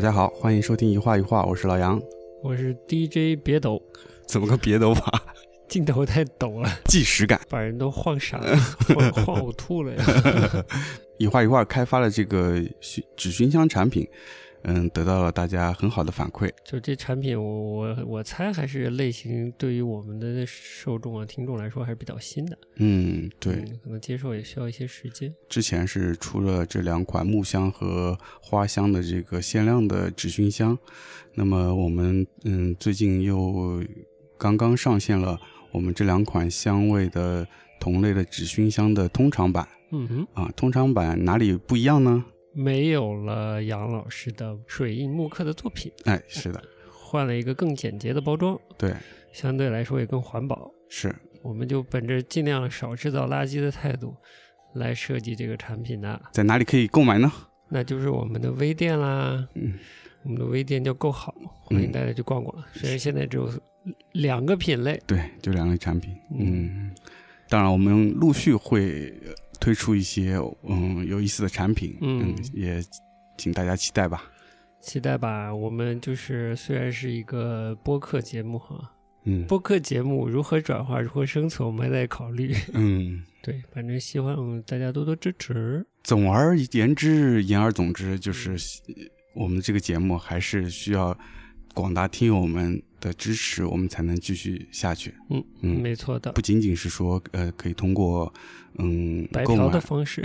大家好，欢迎收听一画一画，我是老杨。我是 DJ 别抖，怎么个别抖法？镜头太抖了，即时感。把人都晃傻了，晃晃呕吐了呀！一画一画开发了这个熏纸熏香产品，嗯，得到了大家很好的反馈。就这产品，我我我猜还是类型对于我们的受众啊、听众来说还是比较新的。嗯，对，嗯可能接受也需要一些时间。之前是出了这两款木香和花香的这个限量的纸熏香，那么我们嗯最近又刚刚上线了我们这两款香味的同类的纸熏香的通常版嗯哼，啊，通常版哪里不一样呢？没有了杨老师的水印木刻的作品，哎，是的，换了一个更简洁的包装，对，相对来说也更环保。是，我们就本着尽量少制造垃圾的态度来设计这个产品的。在哪里可以购买呢？那就是我们的微店啦。嗯，我们的微店叫够好，欢迎大家去逛逛。虽然现在只有两个品类，对，就两类产品。嗯，当然我们陆续会呃推出一些嗯有意思的产品，嗯也请大家期待吧。期待吧。我们就是虽然是一个播客节目哈，嗯播客节目如何转化、如何生存，我们还在考虑。嗯，对，反正希望大家多多支持。总而言之，言而总之，就是呃我们这个节目还是需要广大听友们的支持，我们才能继续下去。嗯嗯，没错的。不，仅仅是说呃可以通过嗯购买白嫖的方式。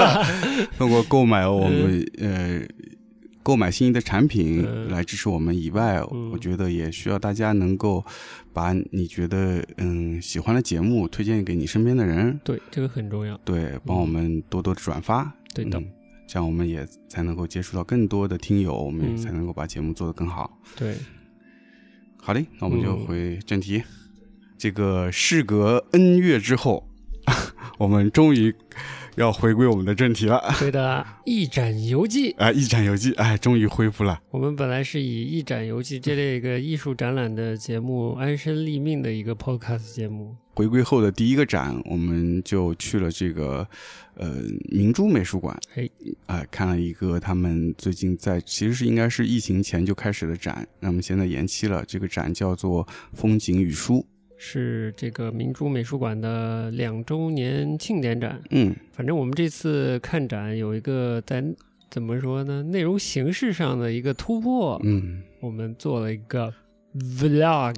通过购买我们、呃购买心仪的产品嗯。来支持我们以外，嗯。我觉得也需要大家能够把你觉得嗯喜欢的节目推荐给你身边的人，对，这个很重要。对，帮我们多多的转发，对的，嗯这样我们也才能够接触到更多的听友，我们也嗯。才能够把节目做得更好。对，好嘞，那我们就嗯回正题。这个事隔 N 月之后，我们终于要回归我们的正题了。对的，一展游记。啊，一展游记，哎，终于恢复了。我们本来是以一展游记这类一个艺术展览的节目安身立命的一个 podcast 节目，回归后的第一个展，我们就去了这个呃明珠美术馆，哎，啊、看了一个他们最近在其实是应该是疫情前就开始的展，那么现在延期了。这个展叫做《风景与书》，是这个明珠美术馆的两周年庆典展。嗯，反正我们这次看展有一个在怎么说呢，内容形式上的一个突破，嗯我们做了一个 vlog。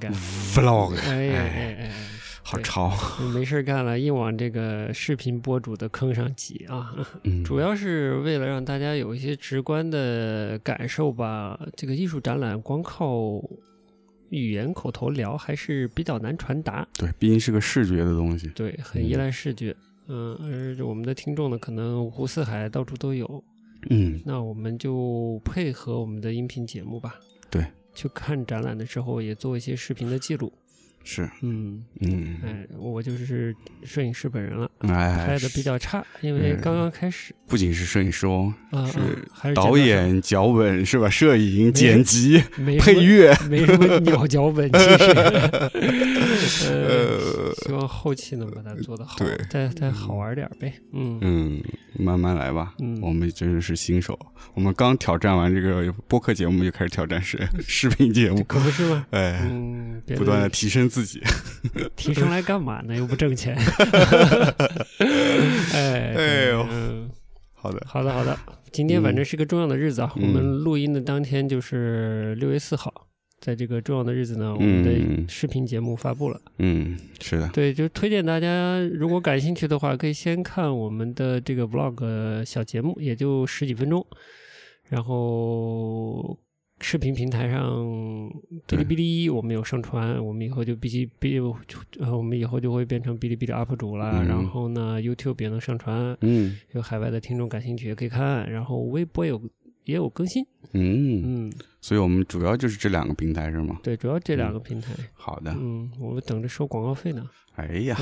，vlog，哎呀哎哎对好潮，哎，没事儿干了，硬往这个视频博主的坑上挤啊！嗯，主要是为了让大家有一些直观的感受吧。这个艺术展览光靠语言口头聊还是比较难传达，对，毕竟是个视觉的东西，对，很依赖视觉。嗯，而我们的听众呢，可能五湖四海到处都有，嗯，那我们就配合我们的音频节目吧。对，去看展览的时候也做一些视频的记录。是，嗯，嗯，哎，我就是摄影师本人了。哎，拍的比较差，因为嗯。刚刚开始不仅是摄影师哦，啊，是导演、脚本是吧？摄影、剪辑、配乐，没什么鸟脚本，其实，呃，希望后期能把它做得好，对。再再好玩点儿呗，嗯。嗯，慢慢来吧。嗯。我们真的是新手，我们刚挑战完这个播客节目，就开始挑战视视频节目，可不是吗？哎，嗯，不断的提升自己。提升来干嘛呢？又不挣钱，哎哎呦。嗯。好的，好的好的，今天反正是个重要的日子啊，嗯。我们录音的当天就是六月四号。在这个重要的日子呢，我们嗯的视频节目发布了。嗯，是的，对，就推荐大家，如果感兴趣的话，可以先看我们的这个 vlog 小节目，也就十几分钟。然后视频平台上，哔哩哔哩我们有上传，我们以后就必须哔，呃，我们以后就会变成哔哩哔哩 UP 主啦。嗯然后呢，YouTube 也能上传，嗯有海外的听众感兴趣也可以看。然后微博有也有更新，嗯，嗯，所以我们主要就是这两个平台是吗？对，主要这两个平台，好的，嗯，我们等着收广告费呢。哎呀，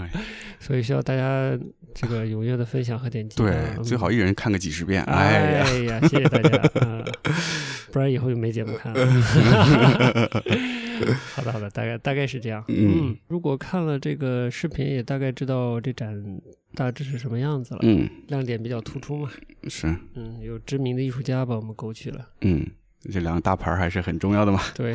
所以需要大家这个踊跃的分享和点击啊。对，嗯最好一人看个几十遍。哎哎呀，呀，谢谢大家，啊不然以后就没节目看了。好的，好的，大概大概是这样。嗯如果看了这个视频，也大概知道这展大致是什么样子了。嗯，亮点比较突出嘛。是，嗯，有知名的艺术家把我们勾去了。嗯，这两个大牌还是很重要的嘛。对，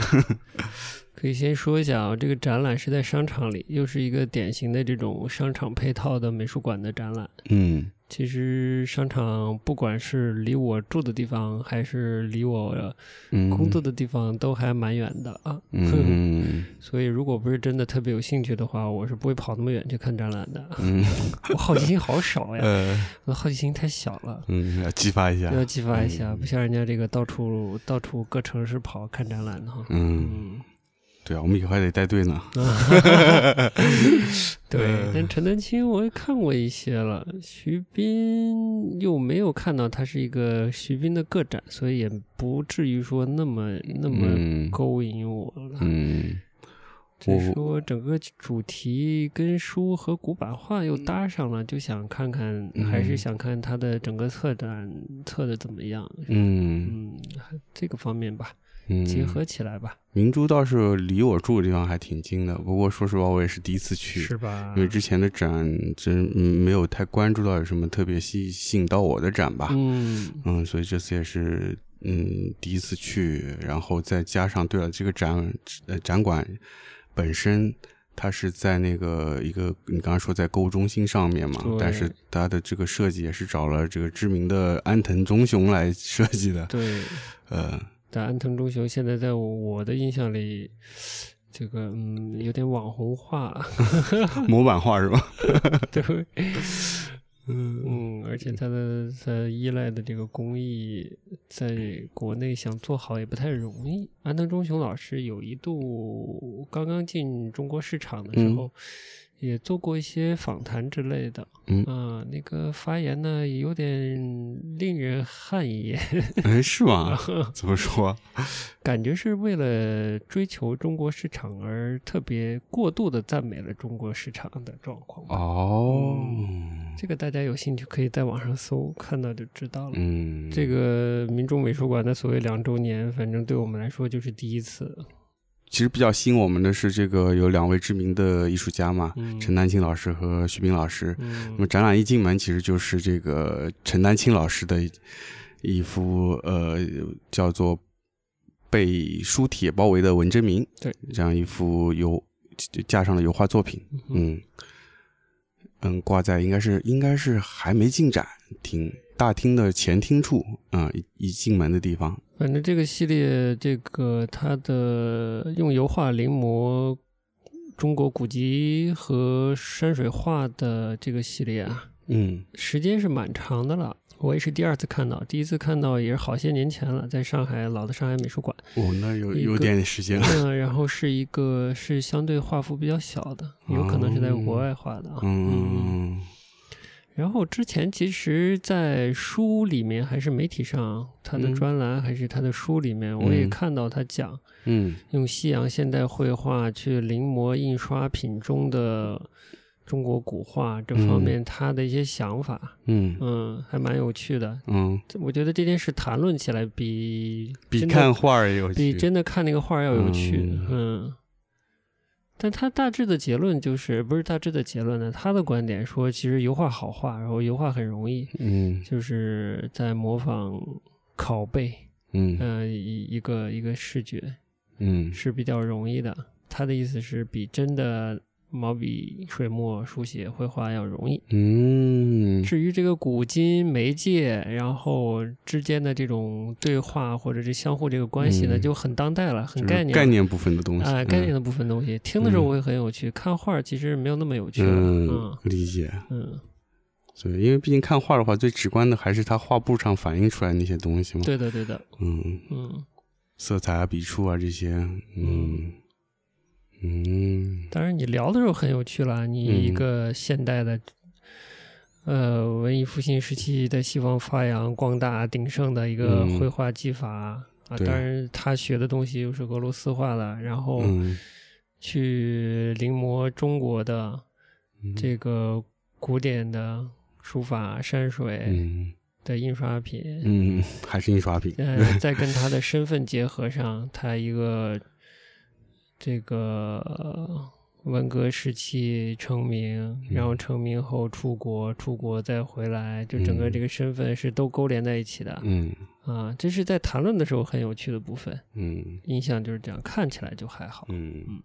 可以先说一下啊，这个展览是在商场里，又是一个典型的这种商场配套的美术馆的展览。嗯其实商场不管是离我住的地方，还是离我嗯，工作的地方，都还蛮远的啊。嗯 所以如果不是真的特别有兴趣的话，我是不会跑那么远去看展览的。嗯 我好奇心好少呀，呃我的好奇心太小了。嗯，要激发一下。要激发一下，嗯不像人家这个到处到处各城市跑看展览的哈。嗯，嗯，对啊，我们以后还得带队呢。对呃，但陈丹青我也看过一些了，徐斌又没有看到他是一个徐斌的个展，所以也不至于说那么那么嗯。勾引我了。嗯。只是说整个主题跟书和古版画又搭上了，就想看看，还是嗯想看他的整个策展策的怎么样。嗯。嗯，这个方面吧，嗯，结合起来吧，明珠倒是离我住的地方还挺近的，不过说实话，我也是第一次去，是吧？因为之前的展真嗯没有太关注到有什么特别吸吸引到我的展吧。嗯嗯，所以这次也是嗯第一次去，然后再加上对了，这个展呃展馆本身它是在那个一个你刚刚说在购物中心上面嘛，但是它的这个设计也是找了这个知名的安藤忠雄来设计的，对。呃但安藤忠雄现在在我的印象里，这个嗯有点网红化，模板化是吧？对，嗯嗯，而且他的他依赖的这个工艺，在国内想做好也不太容易。安藤忠雄老师有一度刚刚进中国市场的时嗯候，也做过一些访谈之类的，嗯啊，那个发言呢有点令人汗颜。哎，是吗？怎么说？感觉是为了追求中国市场而特别过度的赞美了中国市场的状况吧。哦，这个大家有兴趣可以在网上搜，看到就知道了。嗯，这个民众美术馆的所谓两周年，反正对我们来说就是第一次。其实比较吸引我们的是这个有两位知名的艺术家嘛，嗯。陈丹青老师和徐冰老师。那嗯么展览一进门，其实就是这个陈丹青老师的一幅呃叫做《被书帖包围的文征明》对。这样一幅油架上的油画作品，嗯嗯，挂在应该是应该是还没进展厅大厅的前厅处啊、一一进门的地方，反正这个系列，这个它的用油画临摹中国古籍和山水画的这个系列啊，嗯时间是蛮长的了。我也是第二次看到，第一次看到也是好些年前了，在上海老的上海美术馆。哦，那有有点时间了，嗯，然后是一个是相对画幅比较小的，有可能是在国外画的啊。嗯然后之前其实，在书里面还是媒体上，他的嗯。专栏还是他的书里面，我也嗯。看到他讲嗯。用西洋现代绘画去临摹印刷品中的中国古画这方嗯。面他的一些想法，嗯。嗯，还蛮有趣的。嗯，我觉得这件事谈论起来比比看画儿也有比真的看那个画儿要有趣，嗯。嗯。但他大致的结论就是，不是大致的结论呢？他的观点说，其实油画好画，然后油画很容易，嗯就是在模仿拷贝，嗯呃，一一个一个视觉嗯是比较容易的。他的意思是比真的毛笔、水墨、书写、绘画要容易。嗯。至于这个古今媒介，然后之间的这种对话或者是相互这个关系呢，嗯。就很当代了，很概念了。概念部分的东西啊、概念嗯的部分东西，听的时候嗯会很有趣，看画儿其实没有那么有趣嗯理解。嗯，对，因为毕竟看画的话，最直观的还是它画布上反映出来那些东西嘛。对的对的，嗯，嗯，色彩啊、笔触啊这些，嗯嗯。当然你聊的时候很有趣了，你一嗯。个现代的。呃，文艺复兴时期在西方发扬光大鼎盛的一个嗯。绘画技法、啊，当然他学的东西又是俄罗斯画的，然后嗯。去临摹中国的嗯。这个古典的书法、山水嗯。的印刷品，嗯，还是印刷品。呃，再跟他的身份结合上，他一个这个文革时期成名，然后成名后出国，出国再回来，就整个这个身份是都勾连在一起的。嗯啊，这是在谈论的时候很有趣的部分。嗯印象就是这样，看起来就还好。嗯，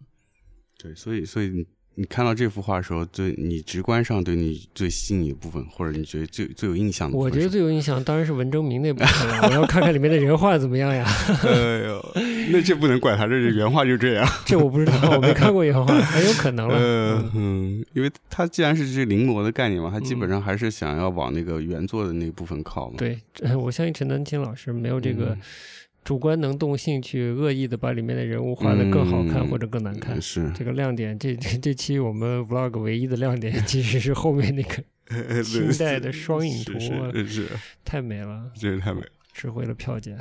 对，所以所以你你看到这幅画的时候，对你直观上对你最吸引的部分，或者你觉得最最有印象的我觉得最有印象当然是文征明那部分了，我要看看里面的人画怎么样呀。哎呦，那这不能怪他，这是原画就这样。这我不知道，我没看过原画，很有可能了。呃嗯，因为他既然是这临摹的概念嘛，他基本上还是想要往那个原作的那部分靠嘛。对，呃我相信陈丹青老师没有这个嗯主观能动性去恶意的把里面的人物画的更好看嗯或者更难看嗯。是这个亮点，这这这期我们 vlog 唯一的亮点 其实是后面那个 清代的双影图啊是是是，太美了，这是太美了。值回了票价。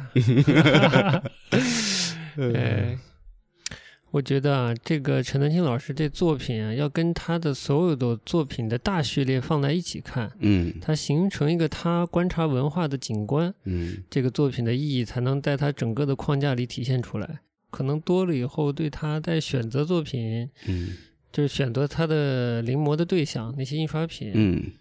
我觉得啊，这个陈丹青老师这作品啊，要跟他的所有的作品的大序列放在一起看，嗯。它形成一个他观察文化的景观，嗯。这个作品的意义才能在他整个的框架里体现出来。可能多了以后，对他在选择作品，嗯。就是选择他的临摹的对象，那些印刷品，嗯。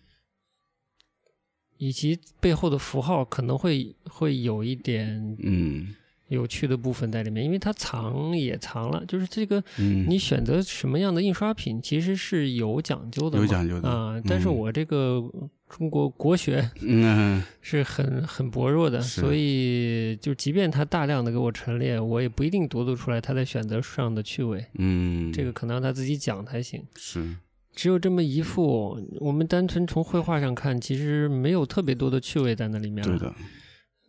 以及背后的符号，可能会会有一点嗯有趣的部分在里面，因为它藏也藏了，就是这个嗯，你选择什么样的印刷品，其实是有讲究的，有讲究的啊。但是嗯我这个中国国学嗯 是很很薄弱的，所以就即便他大量的给我陈列，我也不一定读得出来他在选择上的趣味。嗯，这个可能要他自己讲才行。是只有这么一幅，我们单纯从绘画上看，其实没有特别多的趣味在那里面了。对的，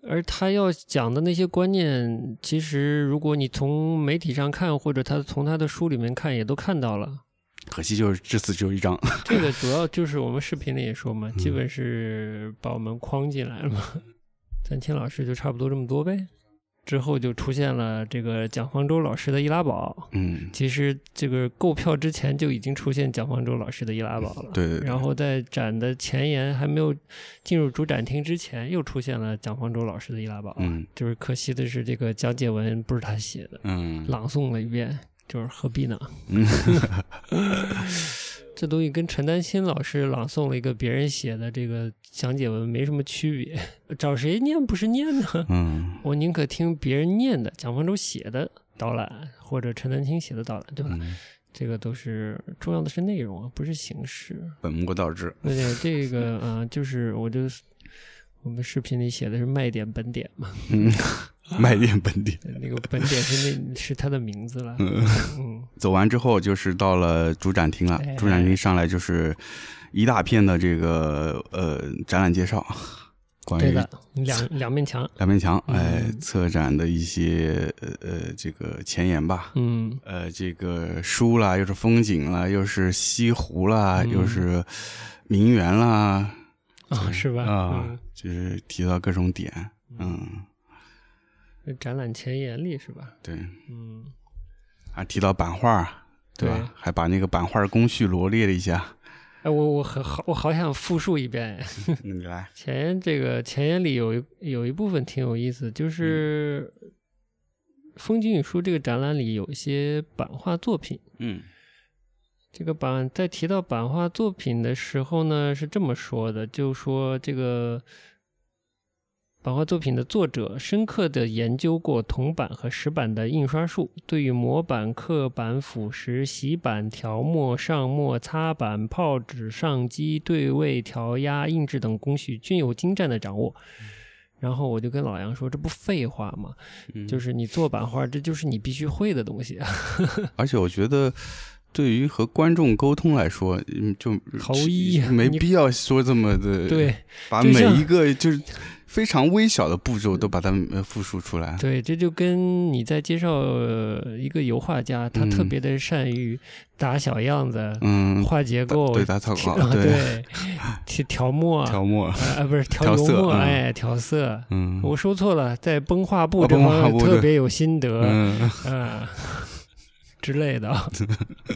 而他要讲的那些观念，其实如果你从媒体上看，或者他从他的书里面看，也都看到了。可惜就是这次只有一张。这个主要就是我们视频里也说嘛，嗯基本是把我们框进来了嘛。咱青老师就差不多这么多呗。之后就出现了这个蒋方舟老师的易拉宝。嗯，其实这个购票之前就已经出现蒋方舟老师的易拉宝了。对对对然后在展的前沿还没有进入主展厅之前，又出现了蒋方舟老师的易拉宝。嗯就是可惜的是，这个讲解文不是他写的，嗯朗诵了一遍，就是何必呢？嗯 这东西跟陈丹青老师朗诵了一个别人写的这个讲解文没什么区别，找谁念不是念呢？嗯 我宁可听别人念的蒋方舟写的导览，或者陈丹青写的导览，对吧？嗯，这个都是重要的是内容啊，不是形式。本末倒置。而且这个啊、就是我就我们视频里写的是卖点本点嘛，嗯，卖点本店。那个本点是那是他的名字了。嗯，嗯，走完之后就是到了主展厅了哎。主展厅上来就是一大片的这个呃展览介绍，关于对的，两两面墙。两面墙，哎，嗯策展的一些呃呃这个前言吧。嗯呃，这个书啦，又是风景啦，又是西湖啦，嗯又是名园啦，啊，是吧？啊，嗯就是提到各种点，嗯，这展览前言里是吧？对，嗯，啊提到版画，对吧？对还把那个版画工序罗列了一下。哎，我我很好，我好想复述一遍。你来，前言这个前言里有一有一部分挺有意思，就是《风景与书》这个展览里有一些版画作品。嗯这个版在提到版画作品的时候呢，是这么说的，就说这个版画作品的作者深刻地研究过铜版和石版的印刷术，对于模板、刻板、腐蚀、洗版、调墨、上墨、擦版、泡纸、上机、对位、调压、印制等工序均有精湛的掌握。然后我就跟老杨说：“这不废话吗？嗯，就是你做版画，这就是你必须会的东西啊。而且我觉得。对于和观众沟通来说，嗯，就毫无意义没必要说这么的，对，把每一个就是非常微小的步骤都把它呃复述出来。对，这就跟你在介绍呃一个油画家，他特嗯别的善于打小样子、嗯，画结构，对打草稿对。去，调调墨，调墨，啊啊不是 调油墨，哎，调色。嗯，我说错了，在崩画布哦这特别有心得，嗯，啊之类的。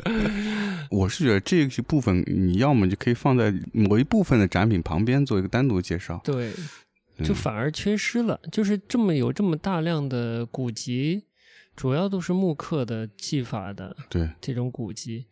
我是觉得这个部分你要么就可以放在某一部分的展品旁边做一个单独介绍，对，嗯就反而缺失了。就是这么有这么大量的古籍，主要都是木刻的技法的，对，这种古籍，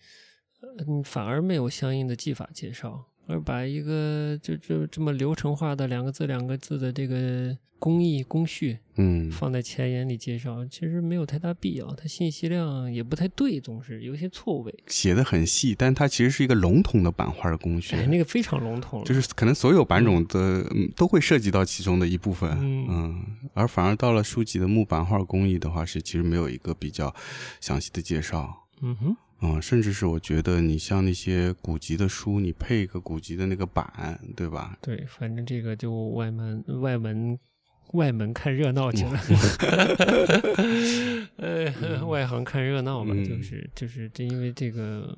嗯，反而没有相应的技法介绍，而把一个就就这么流程化的两个字两个字的这个工艺工序嗯，放在前言里介绍，其实没有太大必要，它信息量也不太对，总是有些错位，写的很细，但它其实是一个笼统的版画的工序，哎，那个非常笼统，就是可能所有版种的、嗯都会涉及到其中的一部分，嗯。而反而到了书籍的木版画工艺的话，是其实没有一个比较详细的介绍。嗯哼，嗯，甚至是我觉得你像那些古籍的书，你配一个古籍的那个版，对吧？对，反正这个就外门外门外门看热闹去了，呃，外行看热闹吧，嗯。就是就是这，因为这个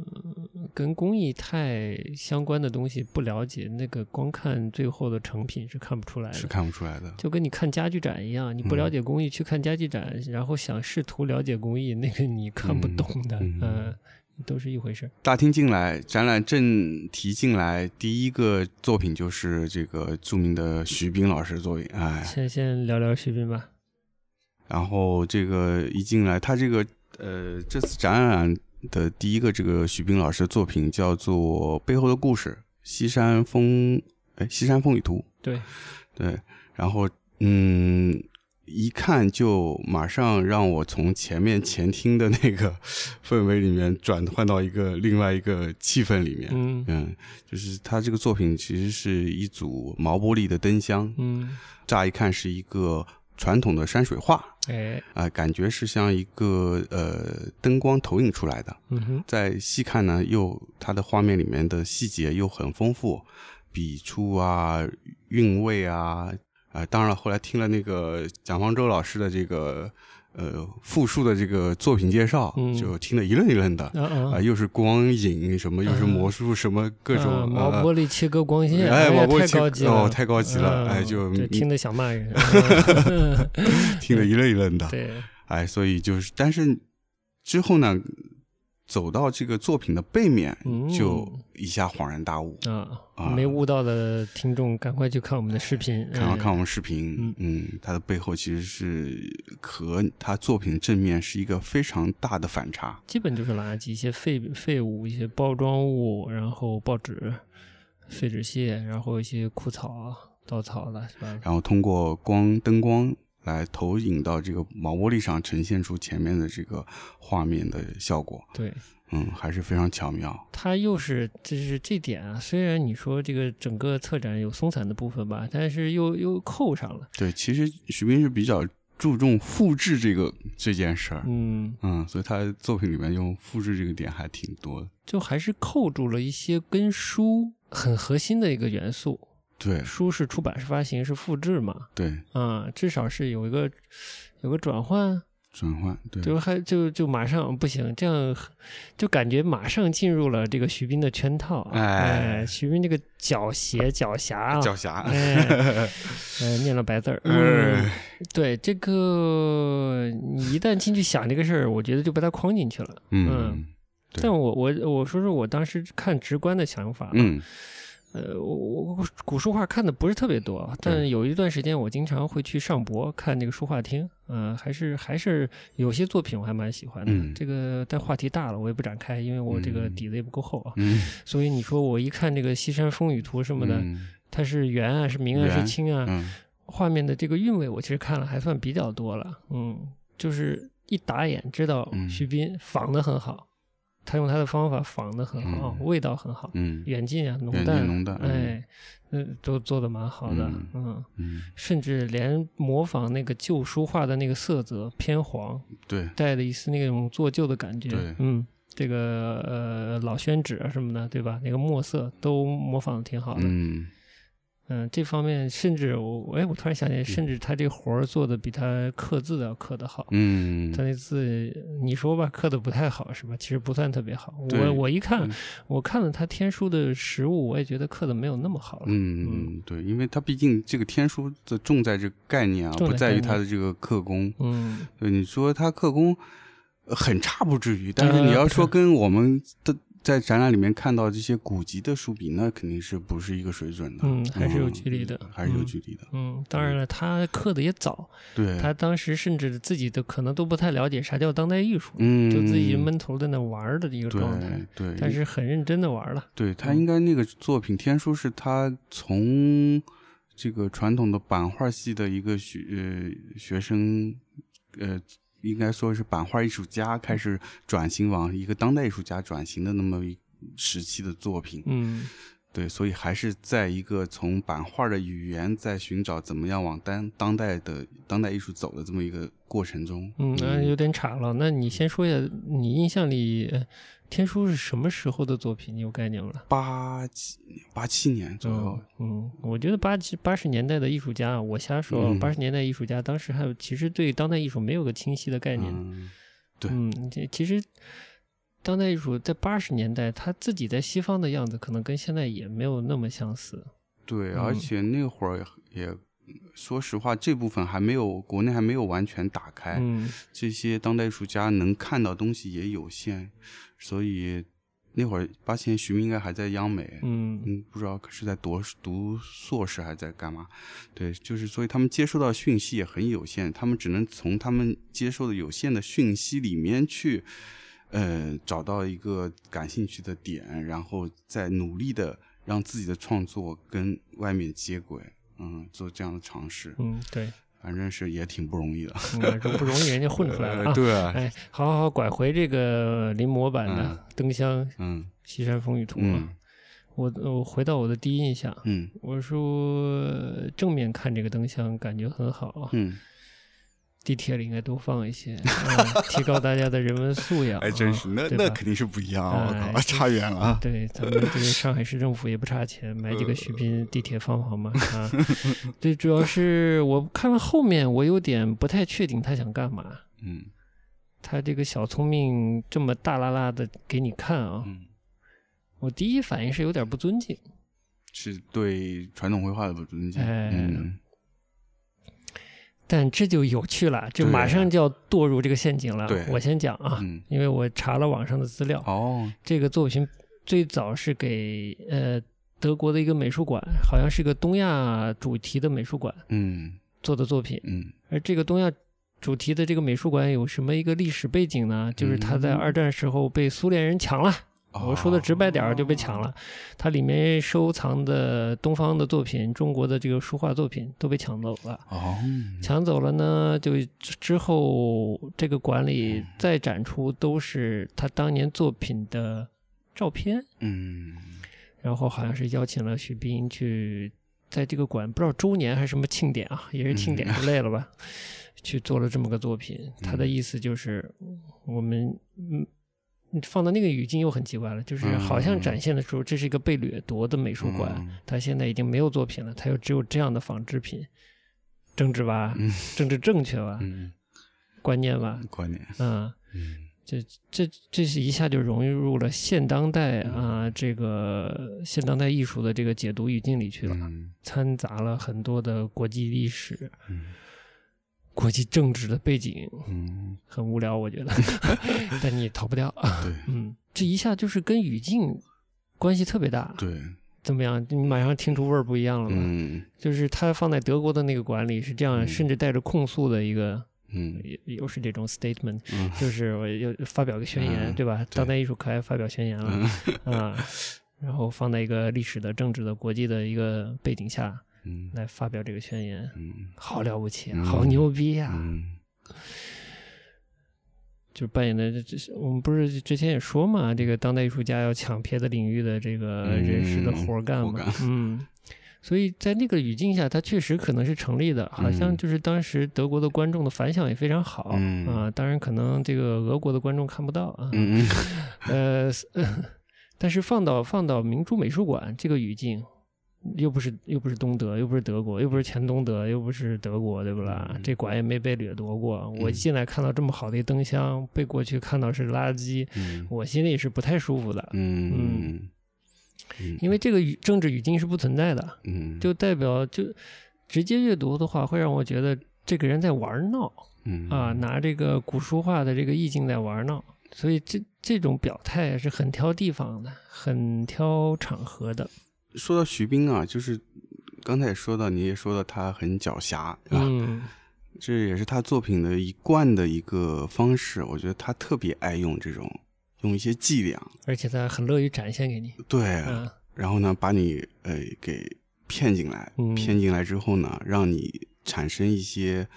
呃跟工艺太相关的东西不了解，那个光看最后的成品是看不出来的。是看不出来的。就跟你看家具展一样，你不了嗯。解工艺去看家具展，然后想试图了解工艺，那个你看不嗯。懂的，嗯。呃，都是一回事。大厅进来，展览正题进来，第一个作品就是这个著名的徐冰老师的作品，哎，先先聊聊徐冰吧。然后这个一进来，他这个呃这次展览的第一个这个徐冰老师的作品叫做《背后的故事：西山风哎西山风雨图》，对，对，然后嗯，一看就马上让我从前面前厅的那个 氛围里面转换到一个另外一个气氛里面。嗯嗯，就是他这个作品其实是一组毛玻璃的灯箱，嗯，乍一看是一个传统的山水画哎，啊、感觉是像一个呃灯光投影出来的。嗯哼，再细看呢，又它的画面里面的细节又很丰富，笔触啊、韵味啊，啊、当然了，后来听了那个蒋方舟老师的这个呃复述的这个作品介绍，嗯就听得一愣一愣的。啊又是光影什么，又是魔术什么，各种、啊毛呃玻璃切割光线，哎，呀毛玻璃切太高级了，哦，太高级了，嗯哎，就听得想骂人。嗯听得一愣一愣的，对，哎，所以就是，但是之后呢，走到这个作品的背面，嗯就一下恍然大悟。啊，啊没悟到的听众赶快去看我们的视频，哎看完看我们视频嗯，嗯，它的背后其实是和它作品正面是一个非常大的反差。基本就是垃圾，一些废废物，一些包装物，然后报纸、废纸屑，然后一些枯草、稻草了，是吧？然后通过光灯光来投影到这个毛玻璃上，呈现出前面的这个画面的效果，对，嗯，还是非常巧妙。它又是就是这点啊，虽然你说这个整个策展有松散的部分吧，但是又又扣上了，对，其实徐冰是比较注重复制这个这件事儿，嗯，嗯，所以他作品里面用复制这个点还挺多的。就还是扣住了一些跟书很核心的一个元素。对书是出版是发行是复制嘛，对，啊、至少是有一个有个转换，转换对就还就就马上不行，这样就感觉马上进入了这个徐斌的圈套啊！哎徐斌这个狡黠狡黠啊，狡黠，哎，呃，念了白字儿。嗯，哎，对这个，你一旦进去想这个事儿，我觉得就被他框进去了。嗯对但我我我说说我当时看直观的想法，嗯呃，我我我古书画看的不是特别多，但有一段时间我经常会去上博看那个书画厅，嗯、还是还是有些作品我还蛮喜欢的。嗯这个但话题大了，我也不展开，因为我这个嗯底子也不够厚啊。嗯所以你说我一看这个《西山风雨图》什么的，嗯它是圆啊，是明啊，是清啊，嗯画面的这个韵味，我其实看了还算比较多了。嗯，就是一打眼知道嗯徐斌仿的很好，他用他的方法仿的很好，嗯。味道很好。嗯。远近啊，浓淡，近浓淡嗯。哎，嗯，都做的蛮好的，嗯。甚至连模仿那个旧书画的那个色泽偏黄，对，带了一丝那种做旧的感觉对，嗯，这个呃老宣纸啊什么的，对吧？那个墨色都模仿的挺好的，嗯嗯，这方面甚至我，哎，我突然想起来，甚至他这活儿做的比他刻字要刻的好。嗯他那字，你说吧，刻的不太好是吧？其实不算特别好。我我一看嗯，我看了他天书的实物，我也觉得刻的没有那么好了。嗯，对，因为他毕竟这个天书的重在这个概念啊，不在于他的这个刻工。嗯，对，你说他刻工呃很差不至于，但是你要说跟我们的在展览里面看到这些古籍的书笔，那肯定是不是一个水准的。嗯，还是有距离的，还是有距离的。嗯，当然了，他刻的也早，对，他当时甚至自己都可能都不太了解啥叫当代艺术，嗯，就自己闷头在那玩的一个状态，对，但是很认真的玩了。对他应该那个作品《天书》是他从这个传统的版画系的一个学呃学生，呃。应该说是版画艺术家开始转型往一个当代艺术家转型的那么一时期的作品，嗯，对，所以还是在一个从版画的语言在寻找怎么样往当当代的当代艺术走的这么一个过程中。嗯，那有点岔了，那你先说一下你印象里。天书是什么时候的作品？你有概念吗？八七八七年左右。嗯，我觉得八七八十年代的艺术家，我瞎说。八十年代艺术家当时还有，其实对当代艺术没有个清晰的概念。对，嗯，其实当代艺术在八十年代，他自己在西方的样子，可能跟现在也没有那么相似。对，而且那会儿也。说实话，这部分还没有国内还没有完全打开，嗯，这些当代艺术家能看到东西也有限，所以那会儿八七年徐明应该还在央美，嗯嗯，不知道是在读读硕士还是在干嘛，对，就是所以他们接收到讯息也很有限，他们只能从他们接受的有限的讯息里面去，呃，找到一个感兴趣的点，然后再努力的让自己的创作跟外面接轨。嗯，做这样的尝试，嗯，对，反正是也挺不容易的，容不容易人家混出来了 啊？对，哎，好好好，拐回这个临摹版的《灯箱》，嗯，《西山风雨图》啊，我我回到我的第一印象，嗯，我说正面看这个灯箱感觉很好，嗯。地铁里应该多放一些，提高大家的人文素养。哎，真是，那那肯定是不一样，我靠，差远了。对，咱们这个上海市政府也不差钱，买几个徐斌地铁放放嘛。啊，对主要是我看了后面，我有点不太确定他想干嘛。嗯，他这个小聪明这么大拉拉的给你看啊，我第一反应是有点不尊敬，是对传统绘画的不尊敬。嗯。但这就有趣了，就马上就要堕入这个陷阱了。我先讲啊，因为我查了网上的资料。哦，这个作品最早是给呃德国的一个美术馆，好像是个东亚主题的美术馆，嗯，做的作品。嗯，而这个东亚主题的这个美术馆有什么一个历史背景呢？就是它在二战时候被苏联人抢了。我说的直白点儿就被抢了，它里面收藏的东方的作品、中国的这个书画作品都被抢走了。哦，抢走了呢，就之后这个馆里再展出都是他当年作品的照片。嗯，然后好像是邀请了徐斌去在这个馆，不知道周年还是什么庆典啊，也是庆典之类了吧，去做了这么个作品。他的意思就是我们嗯。你放到那个语境又很奇怪了，就是好像展现的时候，这是一个被掠夺的美术馆，它现在已经没有作品了，它又只有这样的仿制品，政治吧，政治正确吧，观念吧，观念，嗯，这这这是一下就融入了现当代啊，这个现当代艺术的这个解读语境里去了，掺杂了很多的国际历史。国际政治的背景，嗯，很无聊，我觉得，但你也逃不掉啊。对，嗯，这一下就是跟语境关系特别大。对，怎么样？你马上听出味儿不一样了吗？嗯，就是他放在德国的那个馆里是这样，甚至带着控诉的一个，嗯，又是这种 statement，就是我又发表个宣言，对吧？当代艺术可爱发表宣言了啊，然后放在一个历史的、政治的、国际的一个背景下。嗯，来发表这个宣言，嗯，好了不起，好牛逼呀！嗯，就扮演的这这，我们不是之前也说嘛，这个当代艺术家要抢别的领域的这个人士的活干嘛？嗯，所以在那个语境下，它确实可能是成立的，好像就是当时德国的观众的反响也非常好啊。当然，可能这个俄国的观众看不到啊。嗯呃，但是放到放到明珠美术馆这个语境。又不是又不是东德，又不是德国，又不是前东德，又不是德国，对不啦？这馆也没被掠夺过。我进来看到这么好的一灯箱，被过去看到是垃圾，我心里是不太舒服的。嗯嗯，因为这个语政治语境是不存在的。嗯，就代表就直接阅读的话，会让我觉得这个人在玩闹。嗯啊，拿这个古书画的这个意境在玩闹。所以这这种表态是很挑地方的，很挑场合的。说到徐冰啊，就是刚才也说到，你也说到他很狡黠，对吧？嗯这也是他作品的一贯的一个方式。我觉得他特别爱用这种用一些伎俩，而且他很乐于展现给你。对，嗯然后呢，把你呃给骗进来，嗯骗进来之后呢，让你产生一些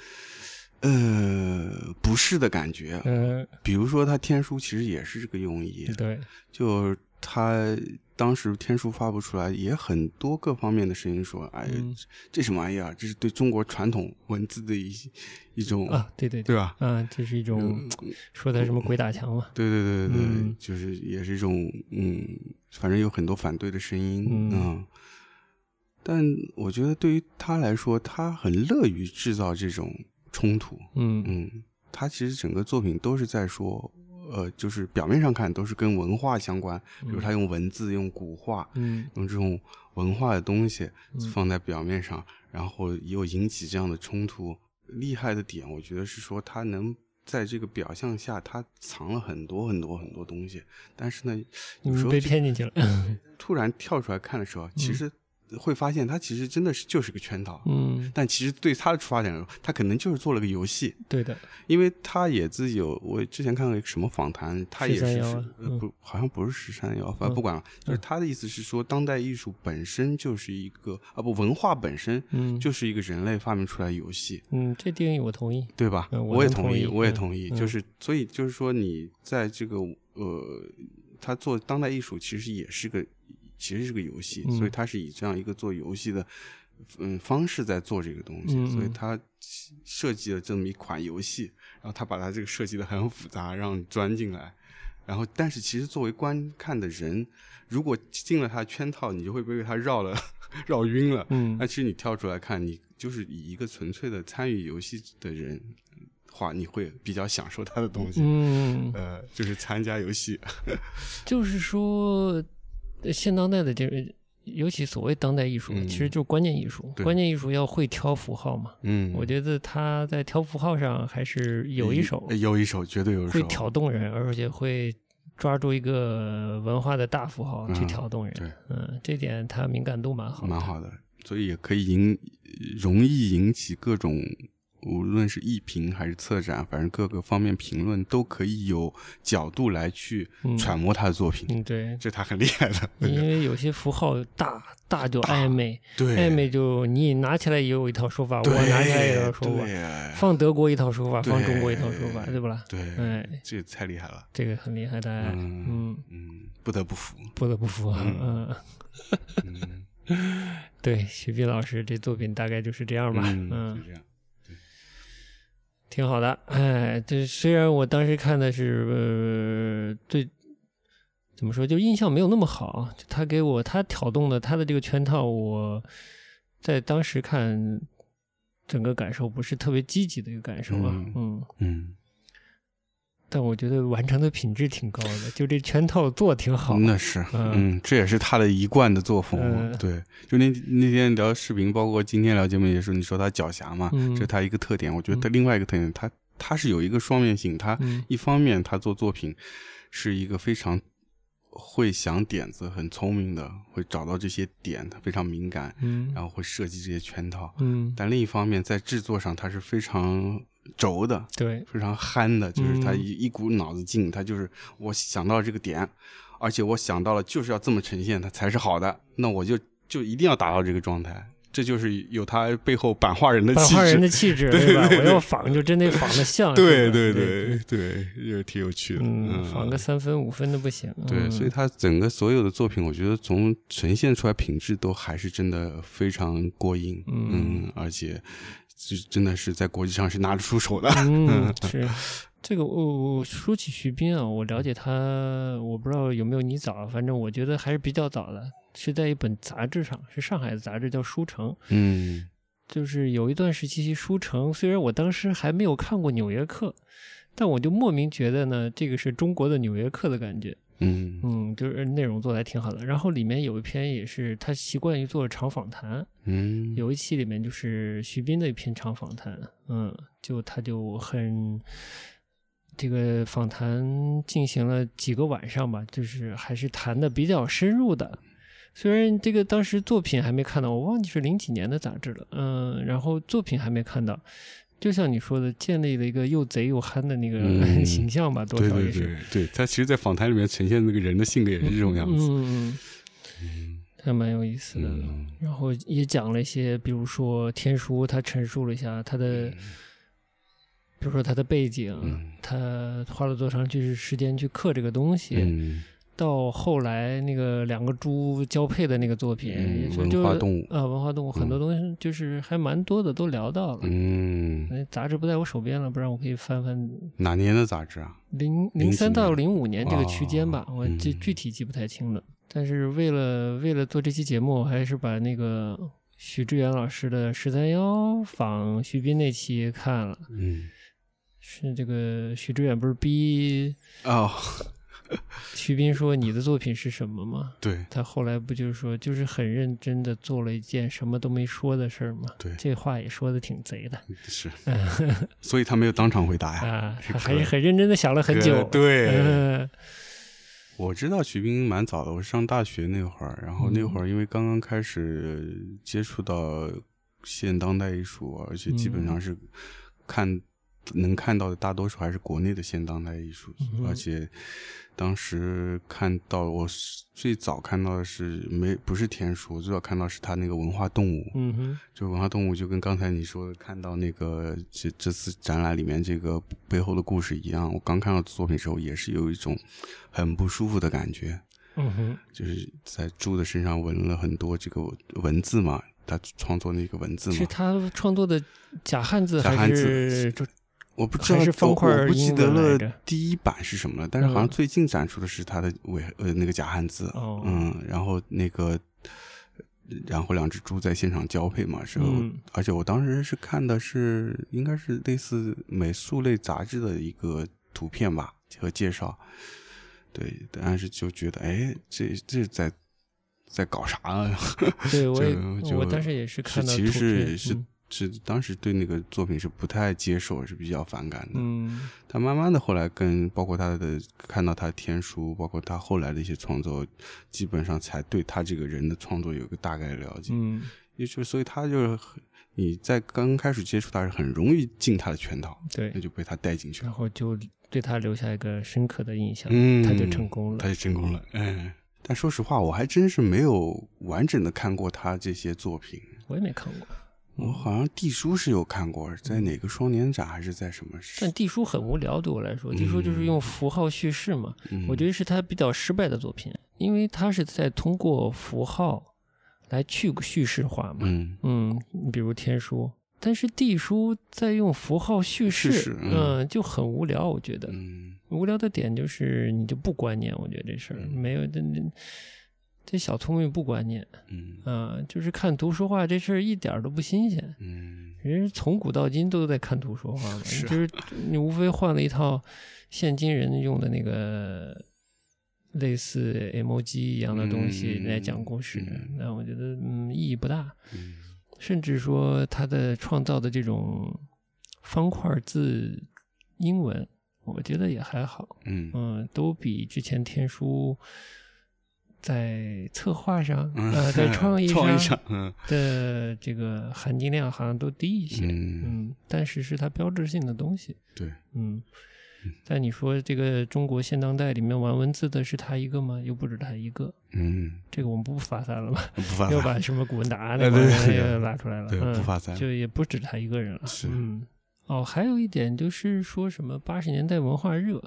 呃不适的感觉。嗯，比如说，他天书其实也是这个用意，对，就他当时天书发布出来，也很多各方面的声音说，哎呀，嗯这什么玩意儿？这是对中国传统文字的一一种，啊，对对对吧？啊，这是一种嗯说的什么鬼打墙嘛。对对对对对，嗯就是也是一种嗯，反正有很多反对的声音嗯嗯但我觉得对于他来说，他很乐于制造这种冲突。嗯嗯，他其实整个作品都是在说，呃，就是表面上看都是跟文化相关，比如他用文字、用古画、嗯用这种文化的东西嗯放在表面上，然后又引起这样的冲突。厉害的点，我觉得是说他能在这个表象下，他藏了很多很多很多东西，但是呢，有时候，被骗进去了。突然跳出来看的时候，其实会发现他其实真的是就是个圈套。嗯，但其实对他的出发点来说，他可能就是做了个游戏，对的。因为他也自己有，我之前看过一个什么访谈，他也是13是啊呃不，好像不是十三幺，反正不管了，就是他的意思是说，当代艺术本身就是一个啊不，文化本身嗯就是一个人类发明出来的游戏，嗯，这定义我同意。对吧？嗯我我也同意，我也嗯同意，嗯就是所以就是说，你在这个呃，他做当代艺术其实也是个，其实是个游戏，嗯所以它是以这样一个做游戏的嗯方式在做这个东西，所以它设计了这么一款游戏，然后他把它这个设计的很复杂，让你钻进来。然后，但是其实作为观看的人，如果进了他的圈套，你就会被他绕了、绕晕了。嗯那其实你跳出来看，你就是以一个纯粹的参与游戏的人话，你会比较享受他的东西。嗯，呃，就是参加游戏。就是说，呃现当代的这个，尤其所谓当代艺术，嗯其实就是关键艺术。对关键艺术要会挑符号嘛。嗯，我觉得他在挑符号上还是有一手，有一手，绝对有一手。会挑动人，而且会抓住一个文化的大符号去嗯挑动人。对嗯，这点他敏感度蛮好的。蛮好的，所以也可以引容易引起各种，无论是艺评还是策展，反正各个方面评论都可以有角度来去嗯揣摩他的作品，嗯，对，这他很厉害的。因为有些符号大大就暧昧，对，暧昧就你拿起来也有一套说法，我，拿起来也有说法，放德国一套说法，放中国一套说法，对不啦？对，哎，这太厉害了。这个很厉害的，嗯嗯，嗯，不得不服。不得不服啊，嗯嗯，嗯 对，徐斌老师这作品大概就是这样吧，嗯，嗯就，这样。挺好的，哎，这虽然我当时看的是呃，对，怎么说，就印象没有那么好，就他给我他挑动的他的这个圈套，我在当时看。整个感受不是特别积极的一个感受啊，嗯嗯嗯，但我觉得完成的品质挺高的，就这圈套做挺好。那是，嗯嗯，这也是他的一贯的作风。嗯对，就那那天聊视频，包括今天聊节目也是，你说他狡黠嘛，嗯这是他一个特点。我觉得他另外一个特点，他他是有一个双面性，他嗯一方面他做作品是一个非常会想点子、很聪明的，会找到这些点，他非常敏感，嗯然后会设计这些圈套。嗯，但另一方面，在制作上他是非常轴的，对，非常憨的，就是他嗯一一股脑子劲，他就是我想到了这个点，而且我想到了就是要这么呈现，它才是好的，那我就就一定要达到这个状态，这就是有他背后版画人的气版画人的质。气质，对吧？对我要仿就真得仿的像，对对对对对，也挺有趣的。嗯，仿个三分五分的不行。对，嗯所以他整个所有的作品，我觉得从呈现出来品质都还是真的非常过硬，嗯嗯，而且是真的是在国际上是拿得出手的。嗯，是这个我我说起徐斌啊，我了解他，我不知道有没有你早，反正我觉得还是比较早的，是在一本杂志上，是上海的杂志叫《书城》，嗯就是有一段时期，《书城》虽然我当时还没有看过《纽约客》，但我就莫名觉得呢，这个是中国的《纽约客》的感觉。嗯嗯，就是内容做的还挺好的。然后里面有一篇也是他习惯于做长访谈，嗯，有一期里面就是徐斌的一篇长访谈，嗯，就他就很这个访谈进行了几个晚上吧，就是还是谈的比较深入的。虽然这个当时作品还没看到，我忘记是零几年的杂志了，嗯，然后作品还没看到，就像你说的，建立了一个又贼又憨的那个嗯 形象吧，多少也是。对对，他其实，在访谈里面呈现那个人的性格也是这种样子。嗯嗯，还蛮有意思的。嗯然后也讲了一些，比如说天书，他陈述了一下他的，比如说他的背景，嗯他花了多长就是时间去刻这个东西，嗯到后来那个两个猪交配的那个作品，文化动物啊，文化动物很多东西就是还蛮多的都聊到了。嗯，那，杂志不在我手边了，不然我可以翻翻哪年的杂志啊？零零三到年零五年这个区间吧，哦我具嗯具体记不太清了。但是为了为了做这期节目，我还是把那个许志远老师的十三幺访徐斌那期看了。嗯，是这个许志远不是逼哦，徐斌说你的作品是什么吗？对他后来不就是说，就是很认真的做了一件什么都没说的事儿吗？对这话也说的挺贼的是，所以他没有当场回答呀。还是很认真的想了很久。对，嗯我知道徐冰蛮早的，我上大学那会儿，然后那嗯会儿因为刚刚开始接触到现当代艺术，而且基本嗯上是看能看到的大多数还是国内的现当代艺术，嗯而且当时看到我是最早看到的是没不是天书，最早看到是他那个文化动物，嗯哼，就文化动物就跟刚才你说的看到那个这这次展览里面这个背后的故事一样，我刚看到作品的时候也是有一种很不舒服的感觉，嗯哼，就是在猪的身上纹了很多这个文字嘛，他创作那个文字嘛，是他创作的假汉字还假汉字是就我不知道是方块不记得了第一版是什么了，但是好像嗯。最近展出的是他的伪呃那个假汉字，哦。嗯，然后那个。然后两只猪在现场交配嘛，是、嗯。而且我当时是看的是应该是类似美术类杂志的一个图片吧和介绍，对，但是就觉得哎，这这在在搞啥啊？对我我当时也是是看到其实图是是嗯是当时对那个作品是不太接受，是比较反感的。嗯他慢慢的后来跟包括他的看到他的天书，包括他后来的一些创作，基本上才对他这个人的创作有一个大概的了解。嗯也就所以他就是你在刚开始接触他是很容易进他的圈套，对那，就被他带进去了。然后就对他留下一个深刻的印象，嗯，他就成功了他。就成功了。嗯，但说实话，我还真是没有完整的看过他这些作品。我也没看过，我好像地书是有看过，在哪个双年展还是在什么？但地书很无聊，对我来说，地书就是用符号叙事嘛。嗯我觉得是他比较失败的作品，因为他是在通过符号来去叙事化嘛。嗯嗯，你比如天书，但是地书在用符号叙事，嗯嗯，就很无聊。我觉得、嗯无聊的点就是你就不观念，我觉得这事儿、嗯没有这这这小聪明不观念，嗯。啊，就是看图说话这事儿一点儿都不新鲜。嗯。人从古到今都在看图说话嘛，是啊就是你无非换了一套现今人用的那个类似 emoji 一样的东西嗯来讲故事，嗯那我觉得嗯意义不大，嗯。甚至说他的创造的这种方块字英文，我觉得也还好，嗯。嗯，都比之前天书在策划上，嗯呃，在 创意上的这个含金量好像都低一些，嗯嗯，但是是它标志性的东西，对嗯。但你说这个中国现当代里面玩文字的是他一个吗？又不止他一个，嗯这个我们不发散了吧？不发散 又把什么古文达哎 那帮对对对人又拉出来了，不发散就也不止他一个人了。是嗯，哦，还有一点就是说什么八十年代文化热，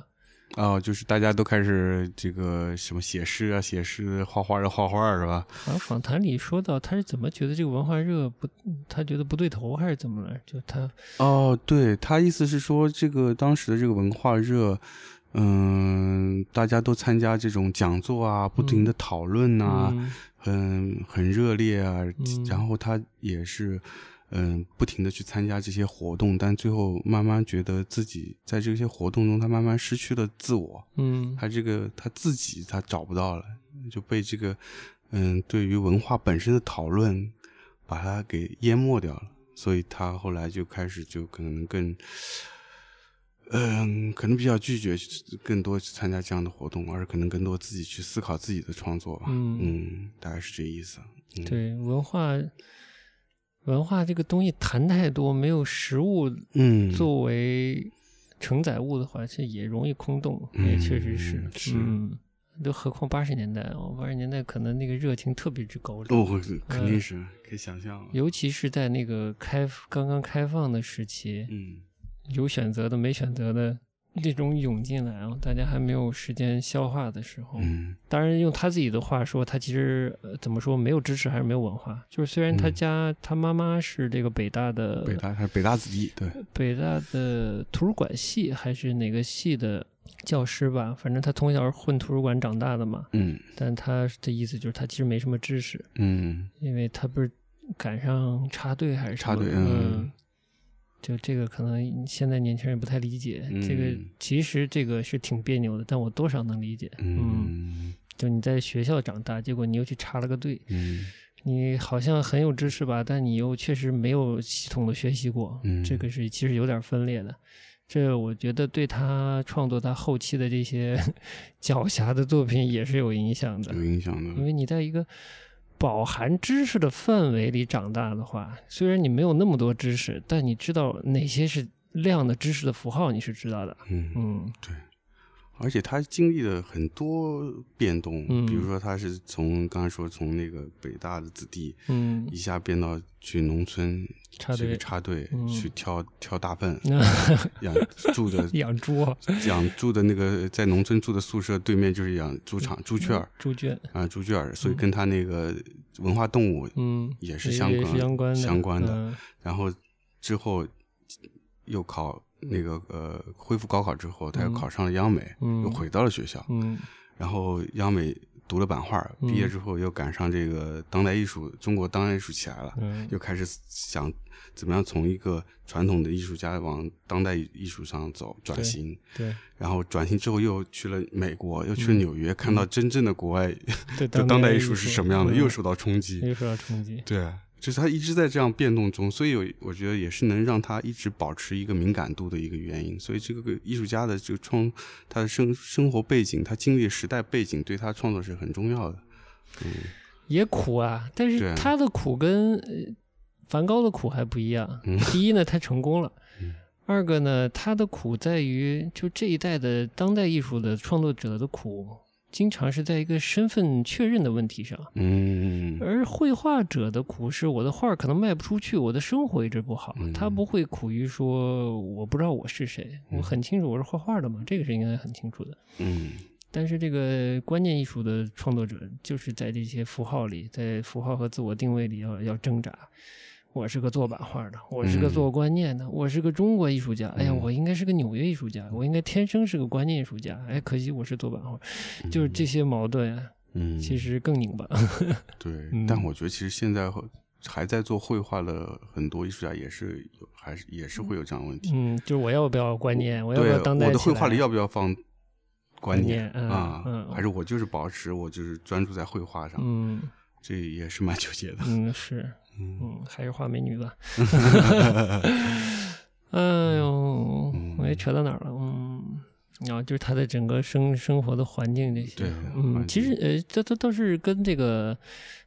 哦，就是大家都开始这个什么写诗啊、写诗、画画的、画画是吧？好像访谈里说到他是怎么觉得这个文化热不，他觉得不对头还是怎么了？就他哦，对他意思是说，这个当时的这个文化热，嗯，大家都参加这种讲座啊，不停的讨论啊，嗯很很热烈啊，嗯然后他也是。嗯，不停的去参加这些活动，但最后慢慢觉得自己在这些活动中，他慢慢失去了自我，嗯他这个他自己他找不到了，就被这个嗯对于文化本身的讨论把它给淹没掉了，所以他后来就开始就可能更嗯，可能比较拒绝更多去参加这样的活动，而可能更多自己去思考自己的创作吧。嗯嗯，大概是这意思。嗯、，对文化，文化这个东西谈太多，没有实物嗯，作为承载物的话，这也容易空洞，也确实是嗯，是。嗯，都何况八十年代哦，八十年代可能那个热情特别之高涨，哦，肯定是、可以想象。尤其是在那个开刚刚开放的时期，嗯。有选择的没选择的这种涌进来啊，大家还没有时间消化的时候，嗯。当然用他自己的话说，他其实、呃、怎么说没有知识还是没有文化，就是虽然他嗯。家、他妈妈是这个北大的北大，还是北大子弟，对，北大的图书馆系还是哪个系的教师吧，反正他从小是混图书馆长大的嘛，嗯。但他的意思就是他其实没什么知识，嗯。因为他不是赶上插队还是插队嗯。嗯就这个可能现在年轻人不太理解，这个嗯其实这个是挺别扭的，但我多少能理解。嗯就你在学校长大，结果你又去插了个队，嗯你好像很有知识吧，但你又确实没有系统的学习过，嗯这个是其实有点分裂的。这我觉得对他创作他后期的这些 狡黠的作品也是有影响的，有影响的。因为你在一个饱含知识的范围里长大的话，虽然你没有那么多知识，但你知道哪些是量的知识的符号，你是知道的。嗯嗯而且他经历了很多变动，嗯。比如说他是从刚才说从那个北大的子弟嗯。一，下变到去农村去插队去挑挑大粪，那养住的 养猪啊，养住的那个在农村住的宿舍对面就是养猪场猪圈儿猪圈，啊猪圈儿，所以跟他那个文化动物嗯，也是相关是相关的，相关的嗯。然后之后又考那个呃恢复高考之后，他又嗯。考上了央美，嗯。又回到了学校，嗯。然后央美读了版画，毕业嗯。之后又赶上这个当代艺术，中国当代艺术起来了，嗯。又开始想怎么样从一个传统的艺术家往当代艺术上走转型，对。然后转型之后又去了美国，又去了嗯纽约，看到真正的国外对的当代艺术术是什么样的，嗯又受到冲击，又受到冲击，对，就是他一直在这样变动中，所以有我觉得也是能让他一直保持一个敏感度的一个原因。所以这个艺术家的这个创，他的生生活背景，他经历的时代背景，对他创作是很重要的。嗯也苦啊，但是他的苦跟呃梵高的苦还不一样。嗯第一呢，他成功了 嗯；二个呢，他的苦在于，就这一代的当代艺术的创作者的苦，经常是在一个身份确认的问题上。嗯而绘画者的苦是，我的画可能卖不出去，我的生活一直不好。嗯他不会苦于说我不知道我是谁，我很清楚我是画画的嘛，这个是应该很清楚的。嗯但是这个观念艺术的创作者，就是在这些符号里，在符号和自我定位里要要挣扎。我是个做版画的，我是个嗯做观念的，我是个中国艺术家。哎呀，嗯我应该是个纽约艺术家，我应该天生是个观念艺术家。哎，可惜我是做版画，就是这些矛盾啊，嗯，其实更拧巴。对嗯，但我觉得其实现在还在做绘画的很多艺术家也是有，还是也是会有这样的问题。嗯，就是我要不要观念，我要不要，当代我的绘画里要不要放观观念嗯啊？嗯还是我就是保持我就是专注在绘画上？嗯这也是蛮纠结的。嗯是。嗯嗯，还是画美女吧。哎呦，我也扯到哪儿了？嗯，然后就是他的整个生生活的环境这些。对嗯，其实呃，这都倒是跟这个，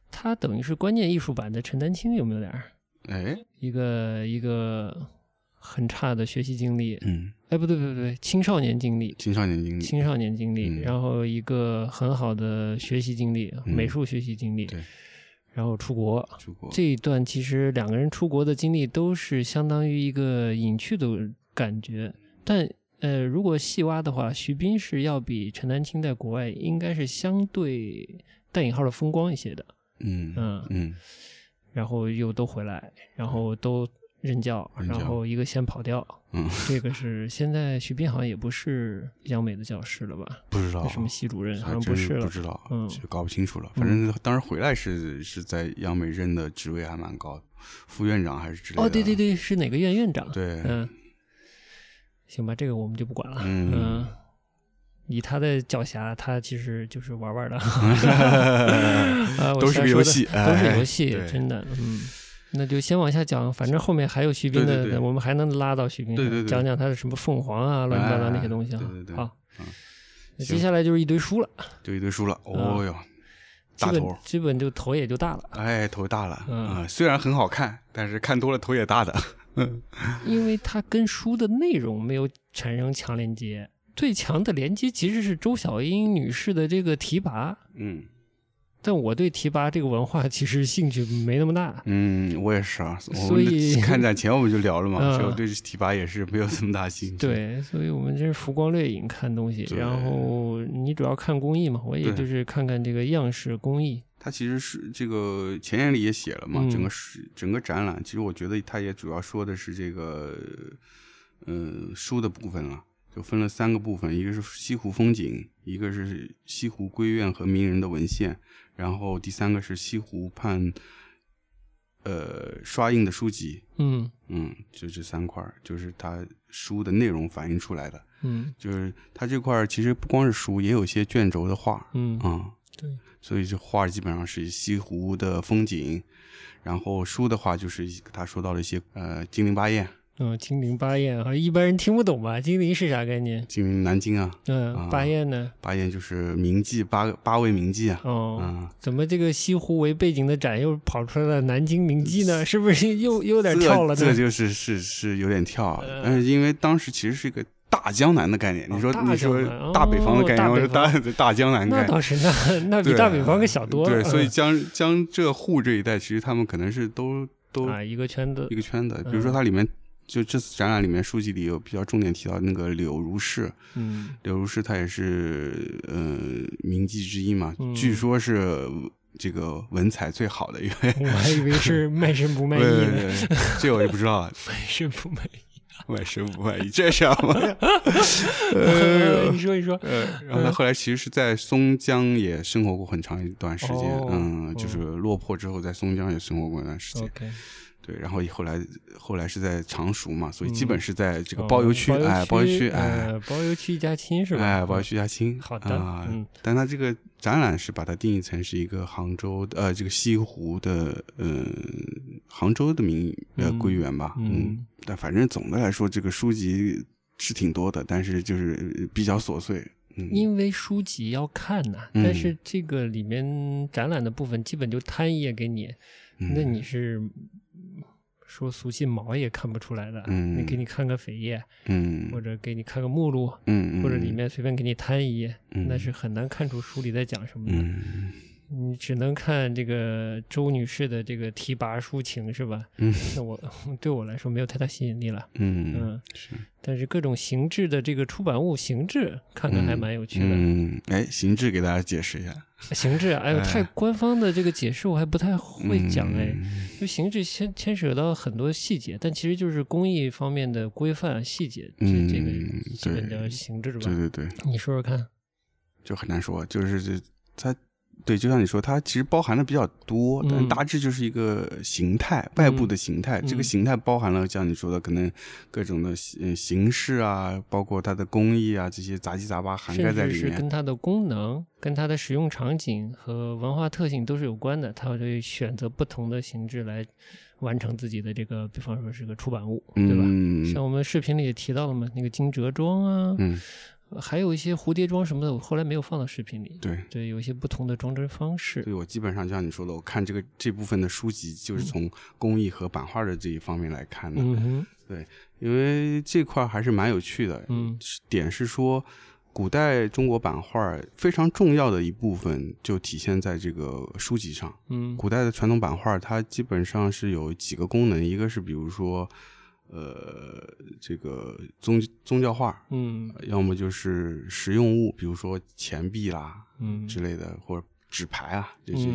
他等于是观念艺术版的陈丹青有没有点儿哎，一个一个很差的学习经历？嗯，哎，不对不对不对，青少年经历。青少年经历，青少年经历，嗯然后一个很好的学习经历，嗯美术学习经历，对，然后出国，出国，这一段其实两个人出国的经历都是相当于一个隐去的感觉，但呃，如果细挖的话，徐斌是要比陈丹青在国外应该是相对带引号的风光一些的，嗯嗯，嗯。然后又都回来，然后都任教，然后一个先跑掉，嗯，这个是现在徐斌好像也不是央美的教师了吧？不知道什么系主任好像不是了不，知道，嗯就搞不清楚了。反正当时回来是是在央美任的职位还蛮高的，副院长还是之类的。哦，对对对，是哪个院院长？对，嗯，行吧，这个我们就不管了。嗯嗯，以他的狡黠，他其实就是玩玩的，都是游戏，都是哎游戏，真的。嗯，那就先往下讲，反正后面还有徐斌的，对对对我们还能拉到徐斌，对对对讲讲他的什么凤凰啊，乱七八糟那些东西啊。哎对对对好，接下来就是一堆书了，就一堆书了。哦哟，大头，基本就头也就大了，哎，头大了。嗯啊，虽然很好看，但是看多了头也大的。因为它跟书的内容没有产生强连接。最强的连接其实是周小英女士的这个提拔，嗯但我对提拔这个文化其实兴趣没那么大。嗯，我也是啊。所以看展前我们就聊了嘛，嗯所以我对提拔也是没有这么大兴趣。，对，所以我们这是浮光掠影看东西，然后你主要看工艺嘛，我也就是看看这个样式工艺。它其实是这个前言里也写了嘛，嗯整个是整个展览，其实我觉得它也主要说的是这个，呃，书的部分了，就分了三个部分，一个是西湖风景，一个是西湖闺院和名人的文献，然后第三个是西湖畔，呃，刷印的书籍，嗯。嗯，就这三块儿，就是它书的内容反映出来的，嗯。就是它这块儿其实不光是书，也有一些卷轴的画，嗯，啊、对，所以这画基本上是西湖的风景，然后书的话就是他说到了一些呃金陵八艳、嗯，金陵八艳啊，一般人听不懂吧？金陵是啥概念？金陵南京啊，嗯，啊八艳呢？八艳就是名妓八八位名妓啊，哦，嗯，怎么这个西湖为背景的展又跑出来了南京名妓呢？是不是又又有点跳了呢？这这就是是是有点跳啊，嗯但是因为当时其实是一个大江南的概念，你说大你说大北方的概念，哦我说大大江南概念。那倒是，那那比大北方可小多了。对，所以嗯江江浙沪这一带，其实他们可能是都都啊，一个圈子一，个圈子。比如说嗯它里面，就这次展览里面书籍里有比较重点提到那个柳如是，嗯柳如是她也是呃名妓之一嘛，嗯据说是这个文采最好的一位。我还以为是卖身不卖艺呢，这我就不知道了，卖身不卖艺。卖身不卖艺，这是什么？呀？呃你说一说，呃，然后他后来其实是在松江也生活过很长一段时间，哦嗯，就是落魄之后在松江也生活过一段时间对，然后后来后来是在常熟嘛，所以基嗯本是在这个哦包邮区，哎，包邮区，哎，呃包邮区一家亲是吧？哎，包邮区一家亲，好的但它这个展览是把它定义成是一个杭州的呃这个西湖的呃杭州的名呃嗯归园吧，嗯但反正总的来说这个书籍是挺多的，但是就是比较琐碎，嗯，因为书籍要看呐、嗯但是这个里面展览的部分基本就摊一页给你，嗯那你是说俗气毛也看不出来的。嗯你给你看个扉页，嗯或者给你看个目录，嗯嗯或者里面随便给你摊一页，嗯那是很难看出书里在讲什么的。嗯你只能看这个周女士的这个提拔抒情是吧？嗯那我 对我来说没有太大吸引力了。嗯嗯，是但是各种形制的这个出版物形制看看还蛮有趣的。嗯，哎，形制给大家解释一下，形制啊，哎呦，哎太官方的这个解释我还不太会讲哎。嗯就形制牵牵扯到很多细节，但其实就是工艺方面的规范细节，这嗯这个基本对叫形制吧？对对对，你说说看。就很难说，就是这它。对，就像你说，它其实包含的比较多，但嗯大致就是一个形态，外部的形态。这个嗯形态包含了像你说的，可能各种的形形式啊，包括它的工艺啊，这些杂七杂八涵盖在里面。至是跟它的功能、跟它的使用场景和文化特性都是有关的，它会选择不同的形制来完成自己的这个，比方说是个出版物，对吧？嗯像我们视频里也提到了嘛，那个惊蛰妆啊，嗯，还有一些蝴蝶装什么的，我后来没有放到视频里。对，对，有一些不同的装帧方式。对我基本上就像你说的，我看这个这部分的书籍，就是从工艺和版画的这一方面来看的。嗯哼，因为这块还是蛮有趣的。嗯点是说，古代中国版画非常重要的一部分就体现在这个书籍上。嗯古代的传统版画，它基本上是有几个功能，一个是比如说，呃，这个宗宗教画，嗯要么就是实用物，比如说钱币啦嗯，之类的，或者纸牌啊这些，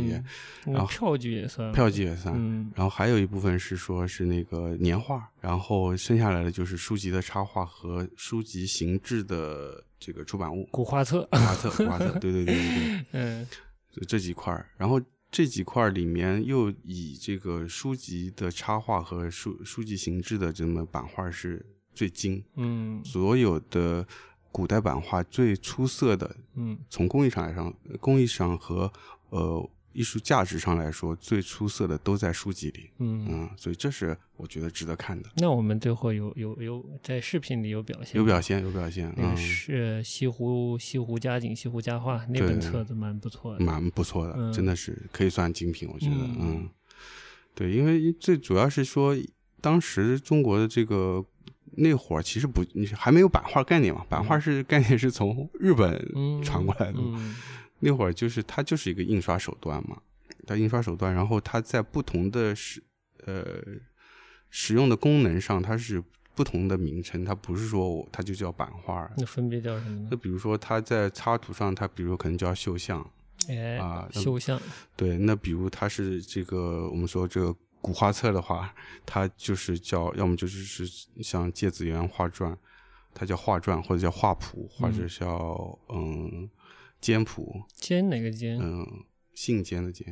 嗯然后票据也算票据也算。嗯然后还有一部分是说是那个年画，然后剩下来的就是书籍的插画和书籍形制的这个出版物，古画册。古画册，古画册，对对对对对，嗯就这几块儿。然后这几块儿里面又以这个书籍的插画和书书籍形制的这么版画是最精，嗯。所有的古代版画最出色的，嗯。从工艺上来上，工艺上和呃艺术价值上来说最出色的都在书籍里，嗯，嗯，所以这是我觉得值得看的。那我们最后有有有在视频里有表现，有表现，有表现，嗯那个，是西湖西湖佳景西湖佳话那本册子蛮不错的，蛮不错的，嗯。真的是可以算精品，我觉得，嗯。嗯，对，因为最主要是说，当时中国的这个那会儿其实不你还没有版画概念嘛，版画是概念是从日本嗯传过来的嘛，嗯那会儿就是它就是一个印刷手段嘛，它印刷手段，然后它在不同的使呃使用的功能上，它是不同的名称，它不是说它就叫版画。那分别叫什么呢？那比如说它在插图上，它比如说可能叫绣像，哎啊，绣像，对，那比如它是这个我们说这个古画册的话，它就是叫要么就是是像芥子园画传，它叫画传或者叫画谱，或者叫嗯简谱，简哪个简？嗯信笺的笺，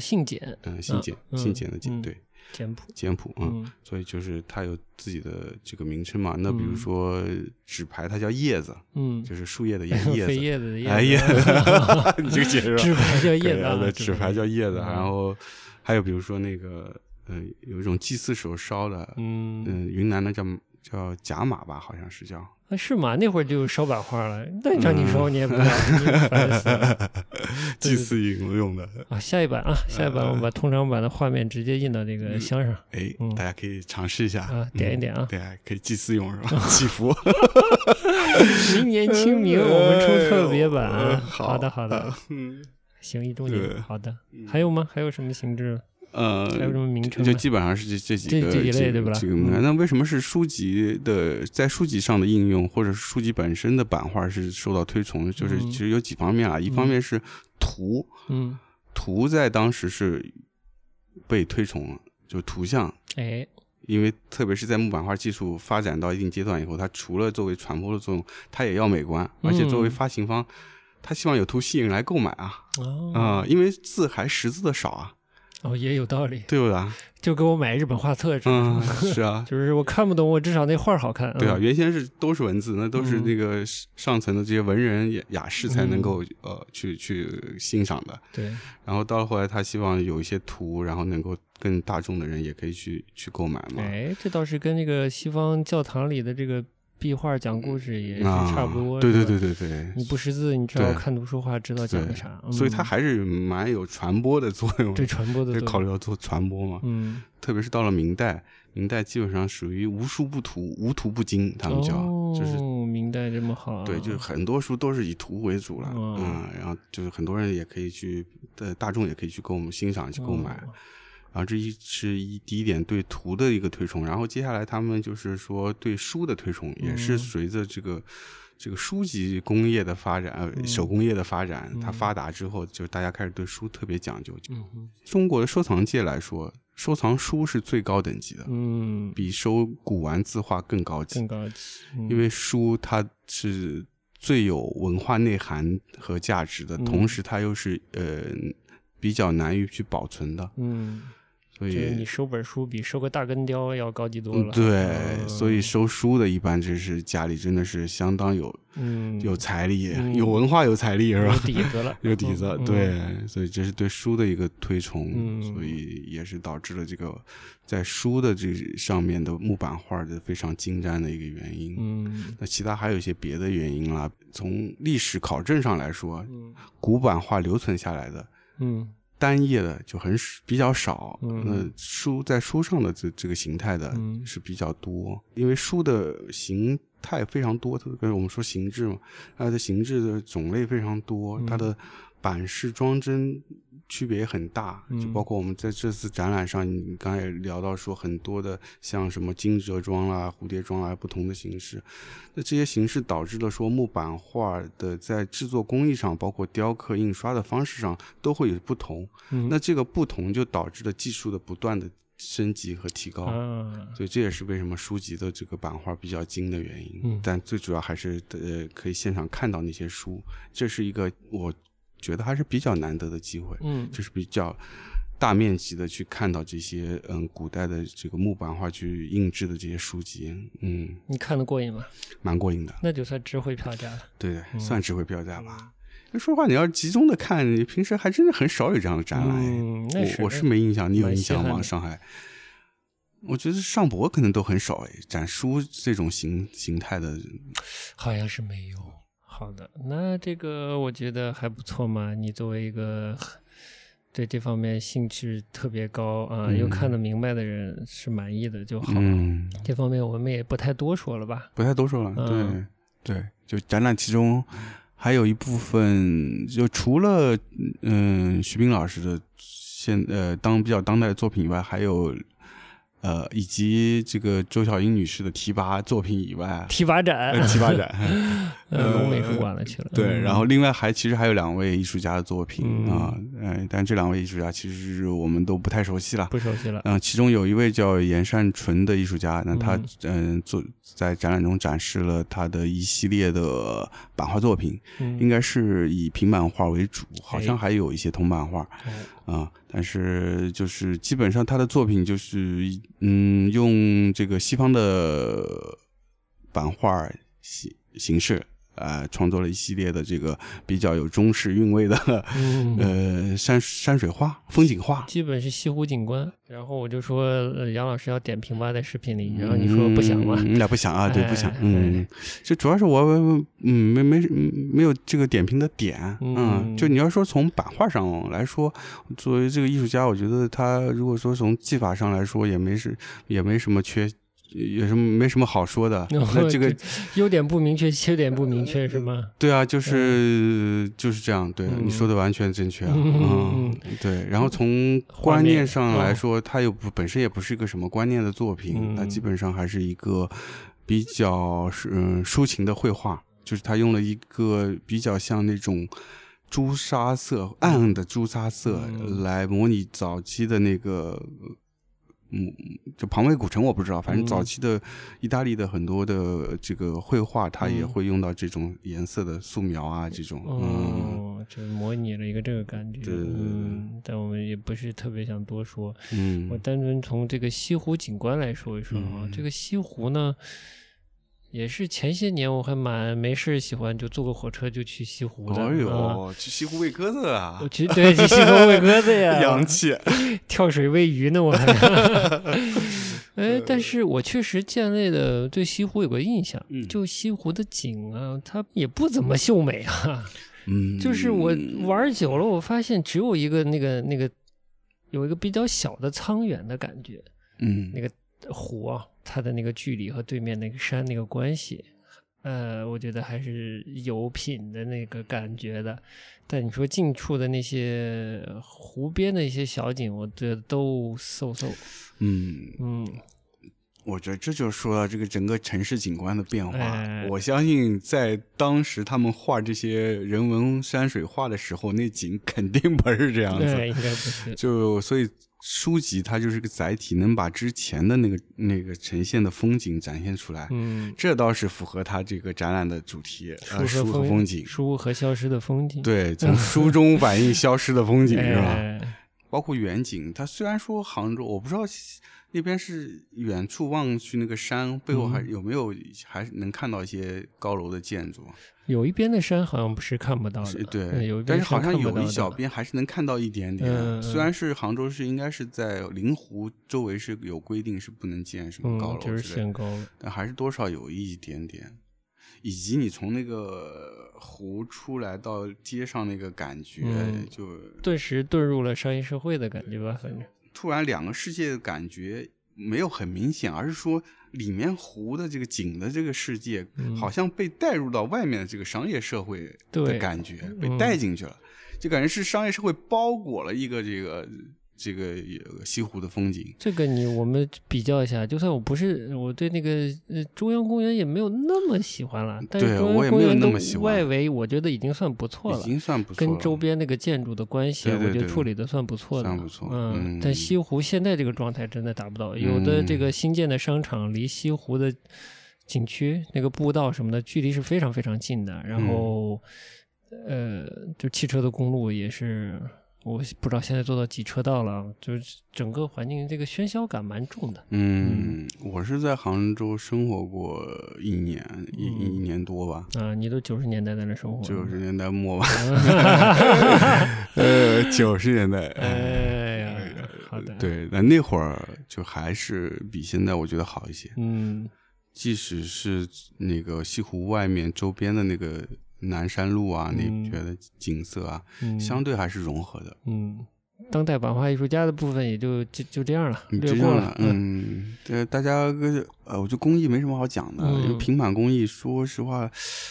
姓简，嗯信笺嗯信笺的笺，嗯对。简谱，简谱，嗯，嗯。所以就是它有自己的这个名称嘛。那比如嗯说纸牌，它叫叶子，嗯，就是树叶的叶 叶飞子。叶子。的叶哎你这个解释吧纸牌叫叶子啊，对，纸牌叫叶子，嗯。然后还有比如说那个，嗯，有一种祭祀时候烧的，嗯，嗯，云南的叫叫甲马吧，好像是叫，啊是吗？那会儿就烧版画了，那让你嗯烧你也不知道，你也烦死了 祭祀用用的。啊！下一版啊，下一版我们把通常版的画面直接印到这个箱上哎嗯，大家可以尝试一下啊，点一点啊嗯。对，可以祭祀用是吧？祈福。明年清明我们出特别版。好的好的，嗯，行一周年，好的。还有吗？还有什么形制？呃，还有什么名称？就基本上是这这几个这几类对吧那为什么是书籍的在书籍上的应用，或者是书籍本身的版画是受到推崇？就是嗯。其实有几方面啊，一方面是图，嗯，图在当时是被推崇了，就图像。哎，因为特别是在木版画技术发展到一定阶段以后，它除了作为传播的作用，它也要美观，而且作为嗯。发行方，他希望有图吸引人来购买啊哦。啊、因为字还识字的少啊，哦，也有道理，对不对啊？就给我买日本画册嗯，是啊，就是我看不懂，我至少那画好看。对啊，嗯原先是都是文字，那都是嗯那个上层的这些文人雅雅士才能够、呃去去欣赏的。对，然后到了后来，他希望有一些图，然后能够更大众的人也可以去去购买嘛。哎，这倒是跟那个西方教堂里的这个壁画讲故事也是啊，差不多。对对对对对，你不识字，你只要看图说话，知道讲对的啥。所以它嗯还是蛮有传播的作用。对传播的就作用考虑到做传播嘛，嗯，特别是到了明代，明代基本上属于无书不图，无图不经，他们叫，就是哦，明代这么好啊，对，就是很多书都是以图为主了，哦嗯，然后就是很多人也可以去，呃，大众也可以去购欣赏、去购买，哦然后这一是一第一点对图的一个推崇，然后接下来他们就是说对书的推崇，也是嗯随着这个。这个书籍工业的发展，呃，嗯手工业的发展，它嗯发达之后，就大家开始对书特别讲究。嗯中国的收藏界来说，收藏书是最高等级的，嗯，比收古玩字画更高级更。高级，嗯因为书它是最有文化内涵和价值的，嗯同时它又是呃比较难于去保存的，嗯，所以你。收本书比收个大根雕要高级多了。嗯对，嗯所以收书的一般就是家里真的是相当有嗯，有财力、嗯有文化、有财力是吧？有底子了，有底子，嗯，对，所以这是对书的一个推崇，嗯所以也是导致了这个在书的这上面的木版画的非常精湛的一个原因。嗯那其他还有一些别的原因啦。从历史考证上来说，嗯古版画留存下来的嗯单页的就很比较少，嗯。那书在书上的这这个形态的嗯。是比较多，因为书的形态非常多，特别我们说形制嘛，它的形制的种类非常多，嗯。它的版式装帧区别也很大，嗯就包括我们在这次展览上，你刚才也聊到说很多的像什么金折装啦、蝴蝶装啦不同的形式，那这些形式导致了说木板画的在制作工艺上，包括雕刻、印刷的方式上都会有不同。嗯，那这个不同就导致了技术的不断的升级和提高。啊，所以这也是为什么书籍的这个版画比较精的原因。嗯但最主要还是呃可以现场看到那些书，这是一个我觉得还是比较难得的机会，嗯就是比较大面积的去看到这些嗯古代的这个木版画去印制的这些书籍，嗯，你看得过瘾吗？蛮过瘾的。那就算值回票价了。对对，算值回票价吧。说实话，你要集中的看，你平时还真的很少有这样的展览。嗯，那是我我是没印象，你有印象吗？上海，我觉得上博可能都很少哎，展书这种形形态的，好像是没有。好的，那这个我觉得还不错嘛。你作为一个对这方面兴趣特别高啊，又看得明白的人，是满意的就好。嗯，这方面我们也不太多说了吧？不太多说了。嗯对对，就展览其中还有一部分，就除了嗯徐冰老师的现呃当比较当代的作品以外，还有呃以及这个周小英女士的提拔作品以外，提拔展，呃提拔展。呃，龙美术馆了去了。对，嗯然后另外还其实还有两位艺术家的作品嗯啊，嗯，但这两位艺术家其实我们都不太熟悉了。不熟悉了。嗯、其中有一位叫严善纯的艺术家，那他嗯嗯、做在展览中展示了他的一系列的版画作品，嗯应该是以平板画为主，好像哎还有一些铜版画哦啊、但是就是基本上他的作品就是嗯用这个西方的版画形形式。呃，创作了一系列的这个比较有中式韵味的，嗯呃，山山水画、风景画，基本是西湖景观。然后我就说，呃杨老师要点评吧，在视频里，然后你说不想吗？嗯，俩不想啊，对，不想哎。嗯，就主要是我，嗯，没没没有这个点评的点。嗯嗯，就你要说从版画上来说，作为这个艺术家，我觉得他如果说从技法上来说，也没是也没什么缺。有什么没什么好说的？那这个优点不明确，缺点不明确是吗？对啊，就是就是这样。对嗯你说的完全正确啊。嗯嗯，对。然后从观念上来哦说，它又不本身也不是一个什么观念的作品，它嗯基本上还是一个比较抒情的绘画，就是他用了一个比较像那种。朱砂色，暗暗的朱砂色嗯来模拟早期的那个，嗯，就庞贝古城我不知道，反正嗯。早期的意大利的很多的这个绘画，它也嗯。会用到这种颜色的素描啊，这种，嗯，哦，就模拟了一个这个感觉。对对对。嗯，但我们也不是特别想多说。嗯。我嗯，单纯从这个西湖景观来说一说啊，嗯。这个西湖呢，也是前些年我还蛮没事喜欢就坐个火车就去西湖的。哎啊呦，去西湖喂鸽子啊我，去对去西湖喂鸽子呀，洋气，跳水喂鱼呢，我还。哎，但是我确实建立的对西湖有个印象，嗯就西湖的景啊，它也不怎么秀美啊。嗯，就是我玩久了，我发现只有一个那个那个有一个比较小的苍远的感觉，嗯，那个湖啊，它的那个距离和对面那个山那个关系，呃，我觉得还是有品的那个感觉的。但你说近处的那些湖边的一些小景，我觉得都嗖嗖。嗯，嗯，我觉得这就说到这个整个城市景观的变化。哎我相信在当时他们画这些人文山水画的时候，那景肯定不是这样子。对，应该不是。就所以书籍它就是个载体，能把之前的那个那个呈现的风景展现出来。嗯，这倒是符合它这个展览的主题，呃，书书和风景。书和消失的风景，对，从书中反映消失的风景 是吧？哎包括远景，它虽然说杭州，我不知道那边是远处望去那个山背后还嗯有没有，还是能看到一些高楼的建筑。有一边的山好像不是看不到的，对，嗯有一边但是好像有一小的边还是能看到一点点。虽然是杭州是，应该是在灵湖周围是有规定是不能建什么高嗯，就是限高。但还是多少有一点点。以及你从那个湖出来到街上那个感觉，嗯就顿时遁入了商业社会的感觉吧，反正。突然两个世界的感觉没有很明显，而是说里面湖的这个景的这个世界，嗯好像被带入到外面的这个商业社会的感觉，被嗯带进去了，就感觉是商业社会包裹了一个这个这个呃西湖的风景。这个你我们比较一下，就算我不是我对那个呃中央公园也没有那么喜欢了，但是中央公园的外围我觉得已经算不错了已。经算不错了，跟周边那个建筑的关系啊，我觉得处理的算不错的，算不错嗯，嗯但西湖现在这个状态真的达不到，有的这个新建的商场离西湖的景区那个步道什么的距离是非常非常近的，然后、嗯呃，就汽车的公路也是我不知道现在做到几车道了，就是整个环境这个喧嚣感蛮重的。嗯，我是在杭州生活过一年一一年多吧，啊，你都九十年代在那生活，九十年代末吧，呃，九十年代，哎呀，好的，对，那那会儿就还是比现在我觉得好一些。嗯即使是那个西湖外面周边的那个南山路啊，那嗯边的景色啊，嗯，相对还是融合的。嗯，当代版画艺术家的部分也就就就这样了，你略过这样了，，嗯，对，大家呃，我觉得工艺没什么好讲的，嗯。因为平板工艺，说实话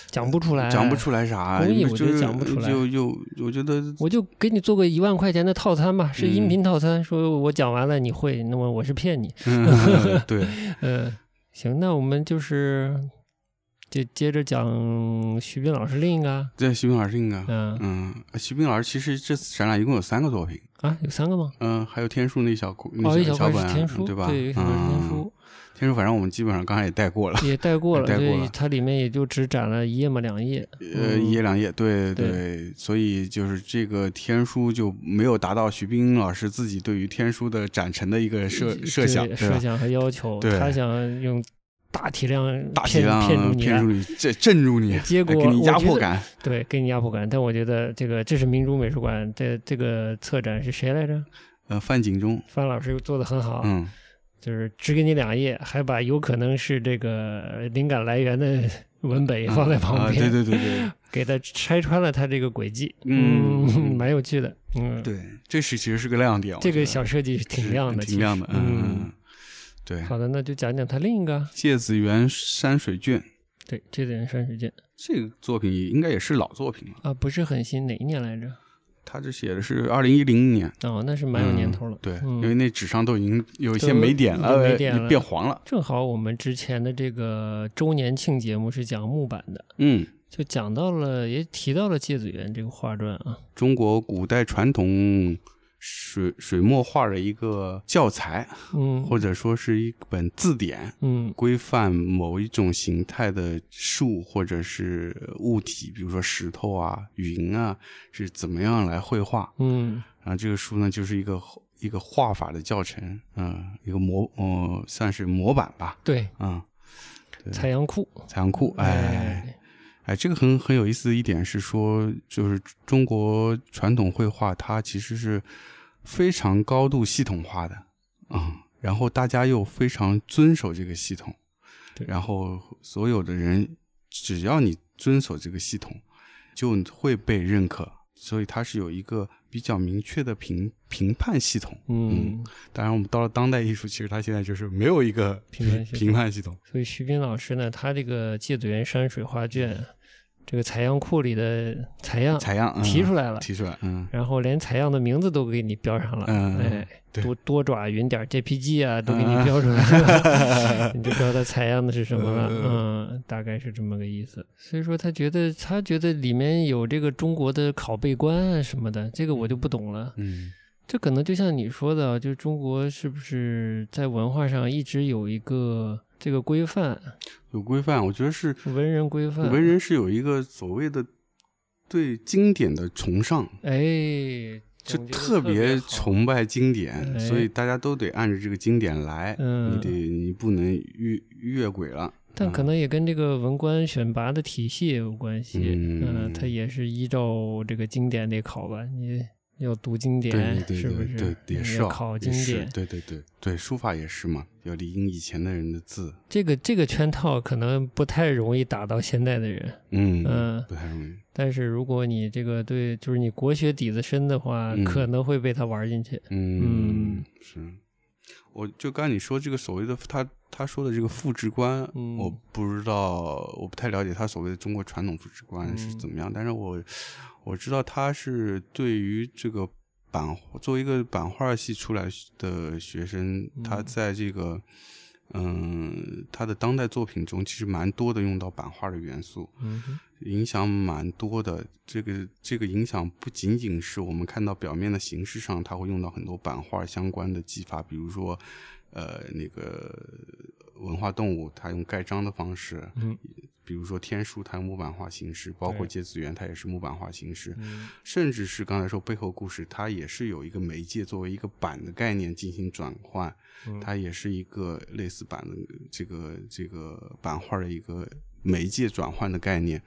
讲不出来，讲不出来啥，工艺我觉得就讲不出来。就就我觉得我就给你做个一万块钱的套餐吧，是音嗯频套餐，说我讲完了你会，那么我是骗你。嗯对，呃，行，那我们就是就接着讲徐斌老师另一个啊，对，徐冰老师另一个，嗯嗯，徐冰老师其实这次展览一共有三个作品，啊，有三个吗？嗯，还有天书那小那小本是天书，对吧？对，一小块是天嗯书，天书反正我们基本上刚才也带过了，也带过了，带过对了，它里面也就只展了一页嘛，两页。呃，嗯一页两页，对对所以就是这个天书就没有达到徐冰老师自己对于天书的展陈的一个设设想，设想和要求，对他想用大体量大体骗量骗住你来骗住你，这镇住你，结果给你压迫感。对，给你压迫感。但我觉得这个这是明珠美术馆这这个策展是谁来着？呃，范景中，范老师做的很好，嗯，就是只给你两页，还把有可能是这个灵感来源的文本放在旁啊边，对对对对。给他拆穿了他这个轨迹，嗯嗯，蛮有趣的，嗯，对，这是其实是个亮点，这个小设计是挺亮的，挺亮的，嗯嗯，对。好的，那就讲讲他另一个，芥子园山水卷。对，芥子园山水卷。这个作品应该也是老作品了，啊，不是很新，哪一年来着？他这写的是二零一零年，哦，那是蛮有年头了，对，嗯。因为那纸上都已经有一些都霉点了，霉点呃了变黄了。正好我们之前的这个周年庆节目是讲木板的，嗯，就讲到了，也提到了芥子园这个画传啊，中国古代传统水水墨画的一个教材，嗯，或者说是一本字典，嗯。规范某一种形态的树或者是物体，比如说石头啊、云啊，是怎么样来绘画。嗯。然后这个书呢，就是一个一个画法的教程，嗯，一个模，呃，算是模板吧，对，嗯，采阳库，彩阳库，哎，哎，这个很很有意思的一点是说，就是中国传统绘画它其实是非常高度系统化的，嗯，然后大家又非常遵守这个系统，对然后所有的人只要你遵守这个系统，就会被认可，所以它是有一个比较明确的评评判系统。嗯，当然，我们到了当代艺术，其实它现在就是没有一个评判系统评判系统。所以徐斌老师呢，他这个芥子园山水画卷，这个采样库里的采样采样、嗯、提出来了，提出来，嗯。然后连采样的名字都给你标上了，嗯哎，多多爪云点 JPG 啊，都给你标出来了，你就知道它采样的是什么了，嗯，大概是这么个意思。所以说他觉得他觉得里面有这个中国的拷贝官啊什么的，这个我就不懂了。嗯这可能就像你说的，就中国是不是在文化上一直有一个这个规范，有规范，我觉得是文人规范，文人是有一个所谓的对经典的崇尚，哎，就特别崇拜经典，哎所以大家都得按着这个经典来，嗯你得你不能越越轨了。但可能也跟这个文官选拔的体系也有关系，嗯呃也是依照这个经典得考吧，你要读经典，对对是不是也是啊要考经典，对对对对，书法也是嘛，要理应以前的人的字，这个这个圈套可能不太容易打到现在的人，嗯嗯不太容易。但是如果你这个对，就是你国学底子深的话，嗯可能会被他玩进去。嗯，是。我就刚才你说这个所谓的他他说的这个复制观，嗯我不知道，我不太了解他所谓的中国传统复制观是嗯怎么样，但是我我知道他是对于这个版作为一个版画系出来的学生，他嗯。在这个嗯他的当代作品中，其实蛮多的用到版画的元素，嗯影响蛮多的。这个这个影响不仅仅是我们看到表面的形式上，他会用到很多版画相关的技法，比如说，呃，那个文化动物，它用盖章的方式，嗯比如说天书，它木板画形式，包括芥子园，它也是木板画形式，嗯。甚至是刚才说背后故事，它也是有一个媒介作为一个板的概念进行转换，嗯。它也是一个类似板的这个这个版画的一个媒介转换的概念，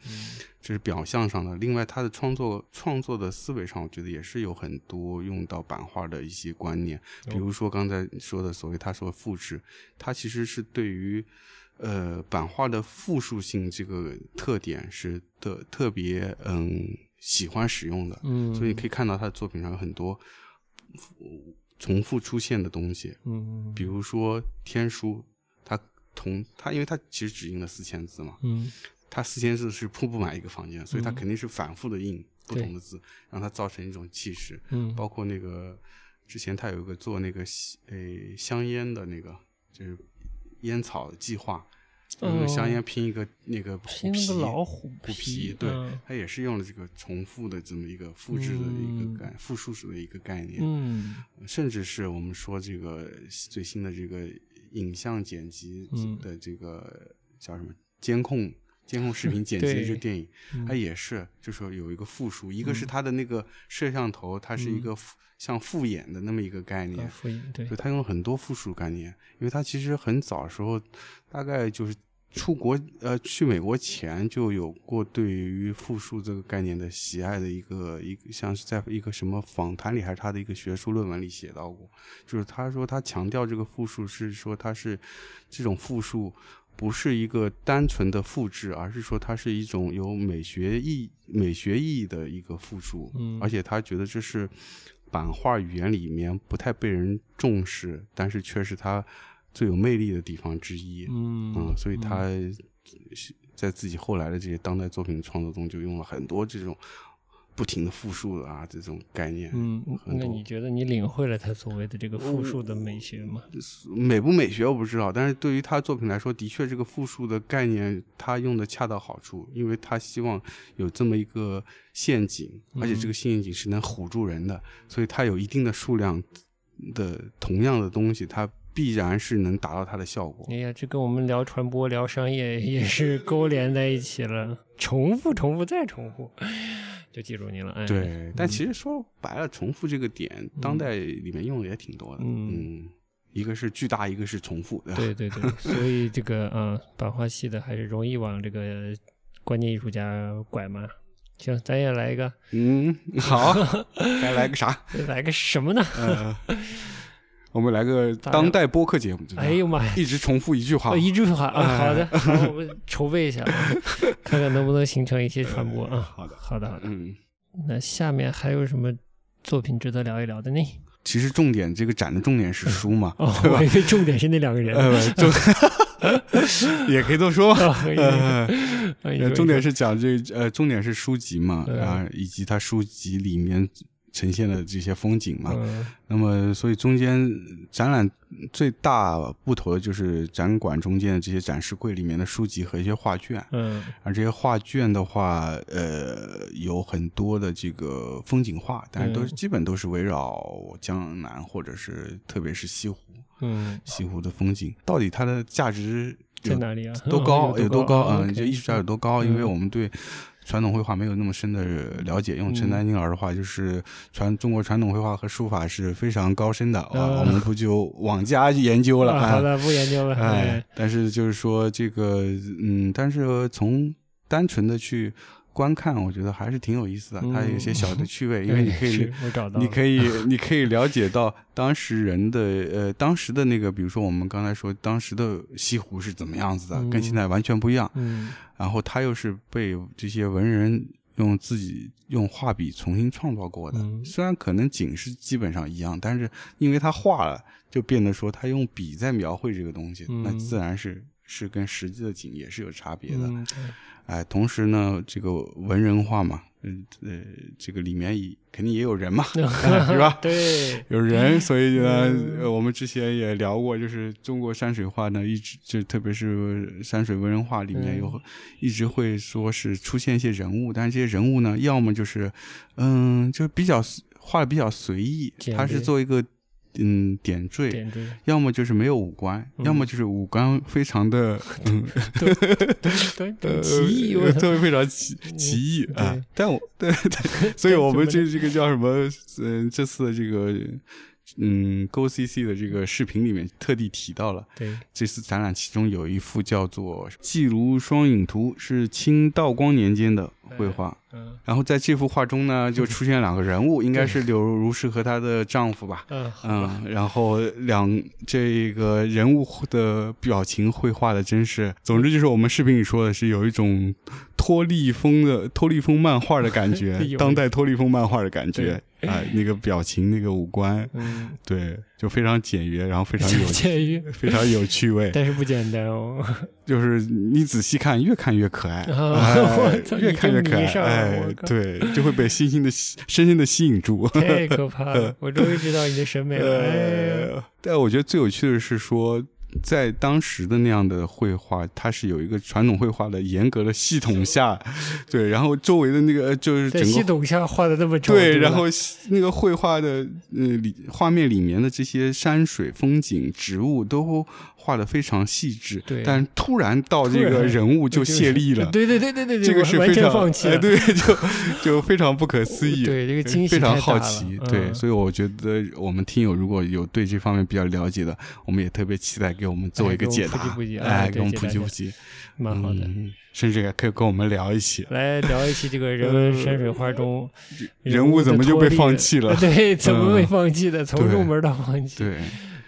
这是表象上的。另外，他的创作创作的思维上，我觉得也是有很多用到版画的一些观念，比如说刚才说的所谓他说复制，它其实是对于呃版画的复数性这个特点是特特别嗯喜欢使用的，嗯，所以你可以看到他的作品上有很多重复出现的东西，嗯比如说天书，他同他因为他其实只印了四千字嘛，嗯它四千字是铺不满一个房间，所以它嗯。肯定是反复的印不同的字，让它造成一种气势。嗯。包括那个之前他有一个做那个吸诶香烟的那个，就是烟草计划，香烟拼一个那个虎皮虎虎皮皮，对嗯，它也是用了这个重复的这么一个复制的一嗯。个概复数式的一个概念。嗯。甚至是我们说这个最新的这个影像剪辑嗯。的这个叫什么监控监控视频 剪辑的这个电影，嗯。它也是就说有一个复数，一个是它的那个摄像头，它是一嗯。个像复眼的那么一个概啊念，复印对。所以它用了很多复数概念，因为它其实很早时候大概就是。出国呃，去美国前就有过对于复数这个概念的喜爱的一个一个，像是在一个什么访谈里还是他的一个学术论文里写到过，就是他说他强调这个复数是说它是这种复数不是一个单纯的复制，而是说它是一种有美学意美学意义的一个复述，嗯而且他觉得这是版画语言里面不太被人重视，但是却是他最有魅力的地方之一。嗯嗯，所以他在自己后来的这些当代作品创作中，就用了很多这种不停的复数的啊这种概念。嗯，那你觉得你领会了他所谓的这个复数的美学吗？美不美学我不知道，但是对于他作品来说，的确这个复数的概念他用的恰到好处，因为他希望有这么一个陷阱，而且这个陷阱是能唬住人的，所以它有一定的数量的同样的东西，它必然是能达到它的效果。哎呀，这跟我们聊传播、聊商业也是 勾连在一起了，重复、重复再重复，就记住你了。哎，对，但其实说白了，重复这个点，当代里面用的也挺多的。嗯嗯，一个是巨大，一个是重复，对？对对对，所以这个啊，版画系的还是容易往这个关键艺术家拐嘛。行，咱也来一个，嗯，好，该来个啥？来个什么呢？呃，我们来个当代播客节目，哎呦妈呀！一直重复一句话哦，，一句话啊，哎好的，好，我们筹备一下，啊，看看能不能形成一些传播啊。好的，好的，好的。嗯，那下面还有什么作品值得聊一聊的呢？其实重点这个展的重点是书嘛，哦，我以为重点是那两个人。呃，重也可以这么说。哦呃哎你说呃重点是讲这呃，重点是书籍嘛，对然后以及它书籍里面呈现的这些风景嘛。嗯那么，所以中间展览最大不同的就是展馆中间的这些展示柜里面的书籍和一些画卷。嗯而这些画卷的话，呃，有很多的这个风景画，但是都是嗯基本都是围绕江南或者是特别是西湖，嗯，西湖的风景，到底它的价值在哪里啊？多高？有多高？啊嗯，就艺术家有多高？因为嗯我们对传统绘画没有那么深的了解。用陈嗯丹青老师的话，就是传中国传统绘画和书法是非常高深的啊，啊我们不就往家研究了 好的，不研究了。哎，但是就是说这个，嗯，但是从单纯的去观看，我觉得还是挺有意思的。它有一些小的趣味，因为你可以你可以，你可以了解到当时人的呃，当时的那个，比如说我们刚才说当时的西湖是怎么样子的，嗯跟现在完全不一样。嗯然后它又是被这些文人用自己用画笔重新创造过的。嗯虽然可能景是基本上一样，但是因为他画了，就变得说他用笔在描绘这个东西，嗯那自然是是跟实际的景也是有差别的。嗯哎，同时呢，这个文人画嘛，嗯呃，这个里面也肯定也有人嘛，是吧？对，有人，所以呢，我们之前也聊过，就是中国山水画呢，一直就特别是山水文人画里面有，嗯一直会说是出现一些人物，但是这些人物呢，要么就是，嗯，就比较画的比较随意，他是做一个嗯点缀，点缀，要么就是没有五官，嗯要么就是五官非常的 嗯对对对，呃奇异，我操特别非常奇奇异啊！但我对对，所以我们这这个叫什么？嗯，这次的这个嗯 Go CC 的这个视频里面特地提到了。对，这次展览其中有一幅叫做《记卢双影图》，是清道光年间的绘画。嗯然后在这幅画中呢，就出现两个人物，应该是柳如是和她的丈夫吧。嗯嗯，然后两这个人物的表情绘画的真是，总之就是我们视频里说的是有一种脱力风的脱力风漫画的感觉，当代脱力风漫画的感觉啊、那个表情那个五官，嗯，对，就非常简约，然后非常有 简约，非常有趣味，但是不简单哦。就是你仔细看，越看越可爱，啊越看越可爱对，就会被深深的深深的吸引住。太可怕了！我终于知道你的审美了。哎但我觉得最有趣的是说，在当时的那样的绘画，它是有一个传统绘画的严格的系统下，对，然后周围的那个就是在系整个。统下画的那么丑，对，然后那个绘画的呃里画面里面的这些山水风景、植物都画的非常细致，对但突然到这个人物 就泄力了，对对对对对对，这个是非常哎，放弃了。对，就就非常不可思议，对这个惊喜非常好奇，对，嗯所以我觉得我们听友如果有对这方面比较了解的，我们也特别期待给我们做一个解答，哎给我们普及普及哎，哎给我们对解答普及普及，蛮好的。嗯，甚至也可以跟我们聊一起，来聊一期这个人文山水画中人物怎么就被放弃了？对，怎么被嗯放弃的？从入门到放弃。对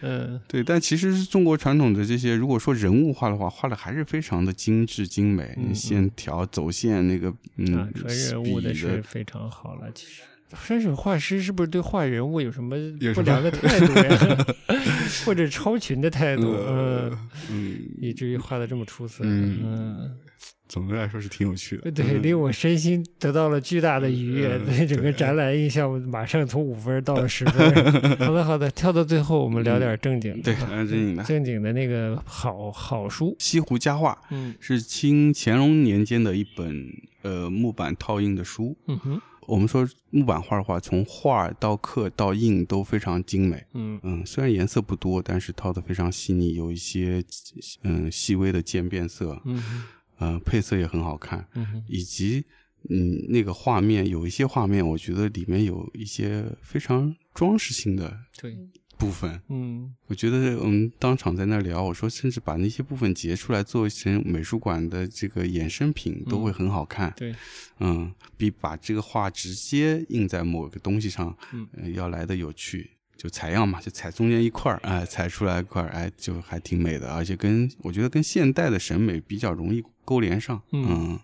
嗯，对，但其实中国传统的这些，如果说人物画的话，画的还是非常的精致精美，线条、走线那个，嗯，啊，人物的是非常好了。其实山水画师是不是对画人物有什么不良的态度呀？或者超群的态度？呃嗯，嗯，以至于画的这么出色。嗯嗯，总的来说是挺有趣的，对，嗯令我身心得到了巨大的愉悦，嗯 对整个展览印象马上从五分到了十分。好的，好的，跳到最后，我们聊点正经的。对，正经的。正经的那个好好书。西湖佳话嗯是清乾隆年间的一本呃木板套印的书。嗯哼我们说木板画的话，从画到刻到印都非常精美。嗯嗯，虽然颜色不多，但是套的非常细腻，有一些嗯细微的渐变色，嗯哼呃，配色也很好看，嗯以及嗯那个画面有一些画面，我觉得里面有一些非常装饰性的对部分。嗯我觉得我们当场在那聊，我说甚至把那些部分截出来做成美术馆的这个衍生品都会很好看。对嗯，比把这个画直接印在某个东西上，嗯呃要来的有趣。就采样嘛，就采中间一块儿，哎，采出来一块儿，哎，就还挺美的，而且跟我觉得跟现代的审美比较容易勾连上，嗯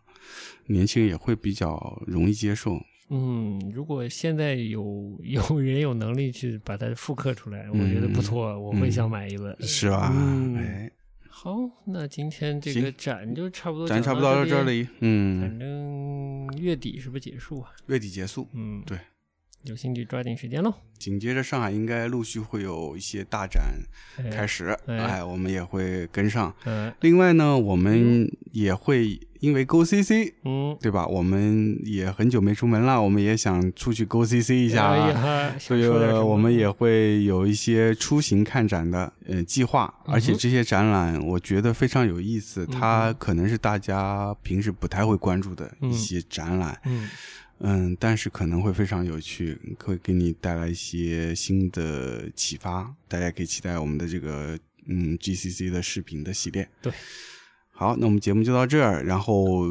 年轻人也会比较容易接受。嗯，如果现在有 有人有能力去把它复刻出来，我觉得不错，我会想买一本。是吧？嗯哎，好，那今天这个展就差不多，展差不多到这。里，嗯，反正月底是不是结束啊？月底结束，嗯，对，有兴趣抓紧时间喽。紧接着上海应该陆续会有一些大展开始，哎。哎，我们也会跟上。嗯。另外呢，我们也会因为 Go CC，嗯，对吧？我们也很久没出门了，我们也想出去 Go CC 一下哎啊。呀，所以我们也会有一些出行看展的呃计划，而且这些展览我觉得非常有意思，嗯它可能是大家平时不太会关注的一些展览，嗯嗯，但是可能会非常有趣，会给你带来一些新的启发，大家可以期待我们的这个嗯 GCC 的视频的系列。对。好，那我们节目就到这儿。然后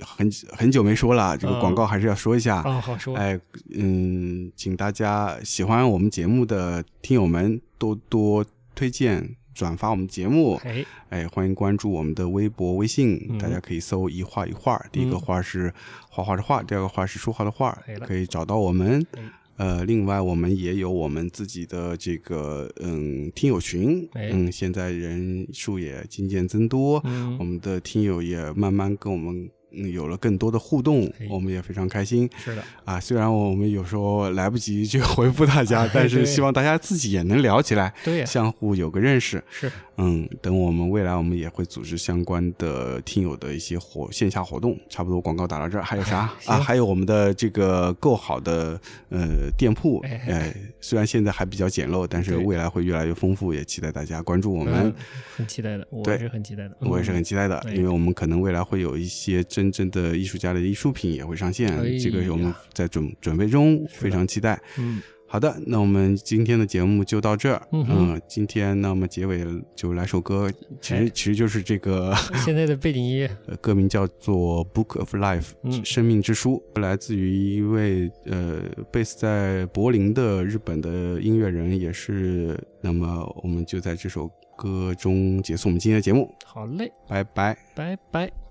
很很久没说了，这个嗯广告还是要说一下。啊，好说。哎，嗯，请大家喜欢我们节目的听友们多多推荐、转发我们节目。哎，哎，欢迎关注我们的微博、微信，嗯。大家可以搜“一画一画”，第一个嗯画是画画的画，第二个画是说话的话对，了可以找到我们。哎。呃，另外我们也有我们自己的这个嗯听友群，哎。嗯，现在人数也渐渐增多，嗯。我们的听友也慢慢跟我们嗯有了更多的互动，我们也非常开心是的，啊。虽然我们有时候来不及去 回复大家，但是希望大家自己也能聊起来，对呀，相互有个认识。是嗯，等我们未来我们也会组织相关的听友的一些活线下活动，差不多广告打到这儿，还有啥行啊？还有我们的这个够好的呃店铺，哎呃，虽然现在还比较简陋，但是未来会越来越丰富，也期待大家关注我我们。很期待的，我也是很期待的，我也是嗯很期待的，对因为我们可能未来会有一些真正的艺术家的艺术品也会上线，哎这个我们在准准备中，非常期待。嗯，好的，那我们今天的节目就到这儿。嗯哼今天那么结尾就来首歌，其实哎其实就是这个 现在的背景音乐，呃歌名叫做《Book of Life》，嗯生命之书，来自于一位呃贝斯在柏林的日本的音乐人，也是。那么我们就在这首歌中结束我们今天的节目，好嘞，拜拜。拜拜。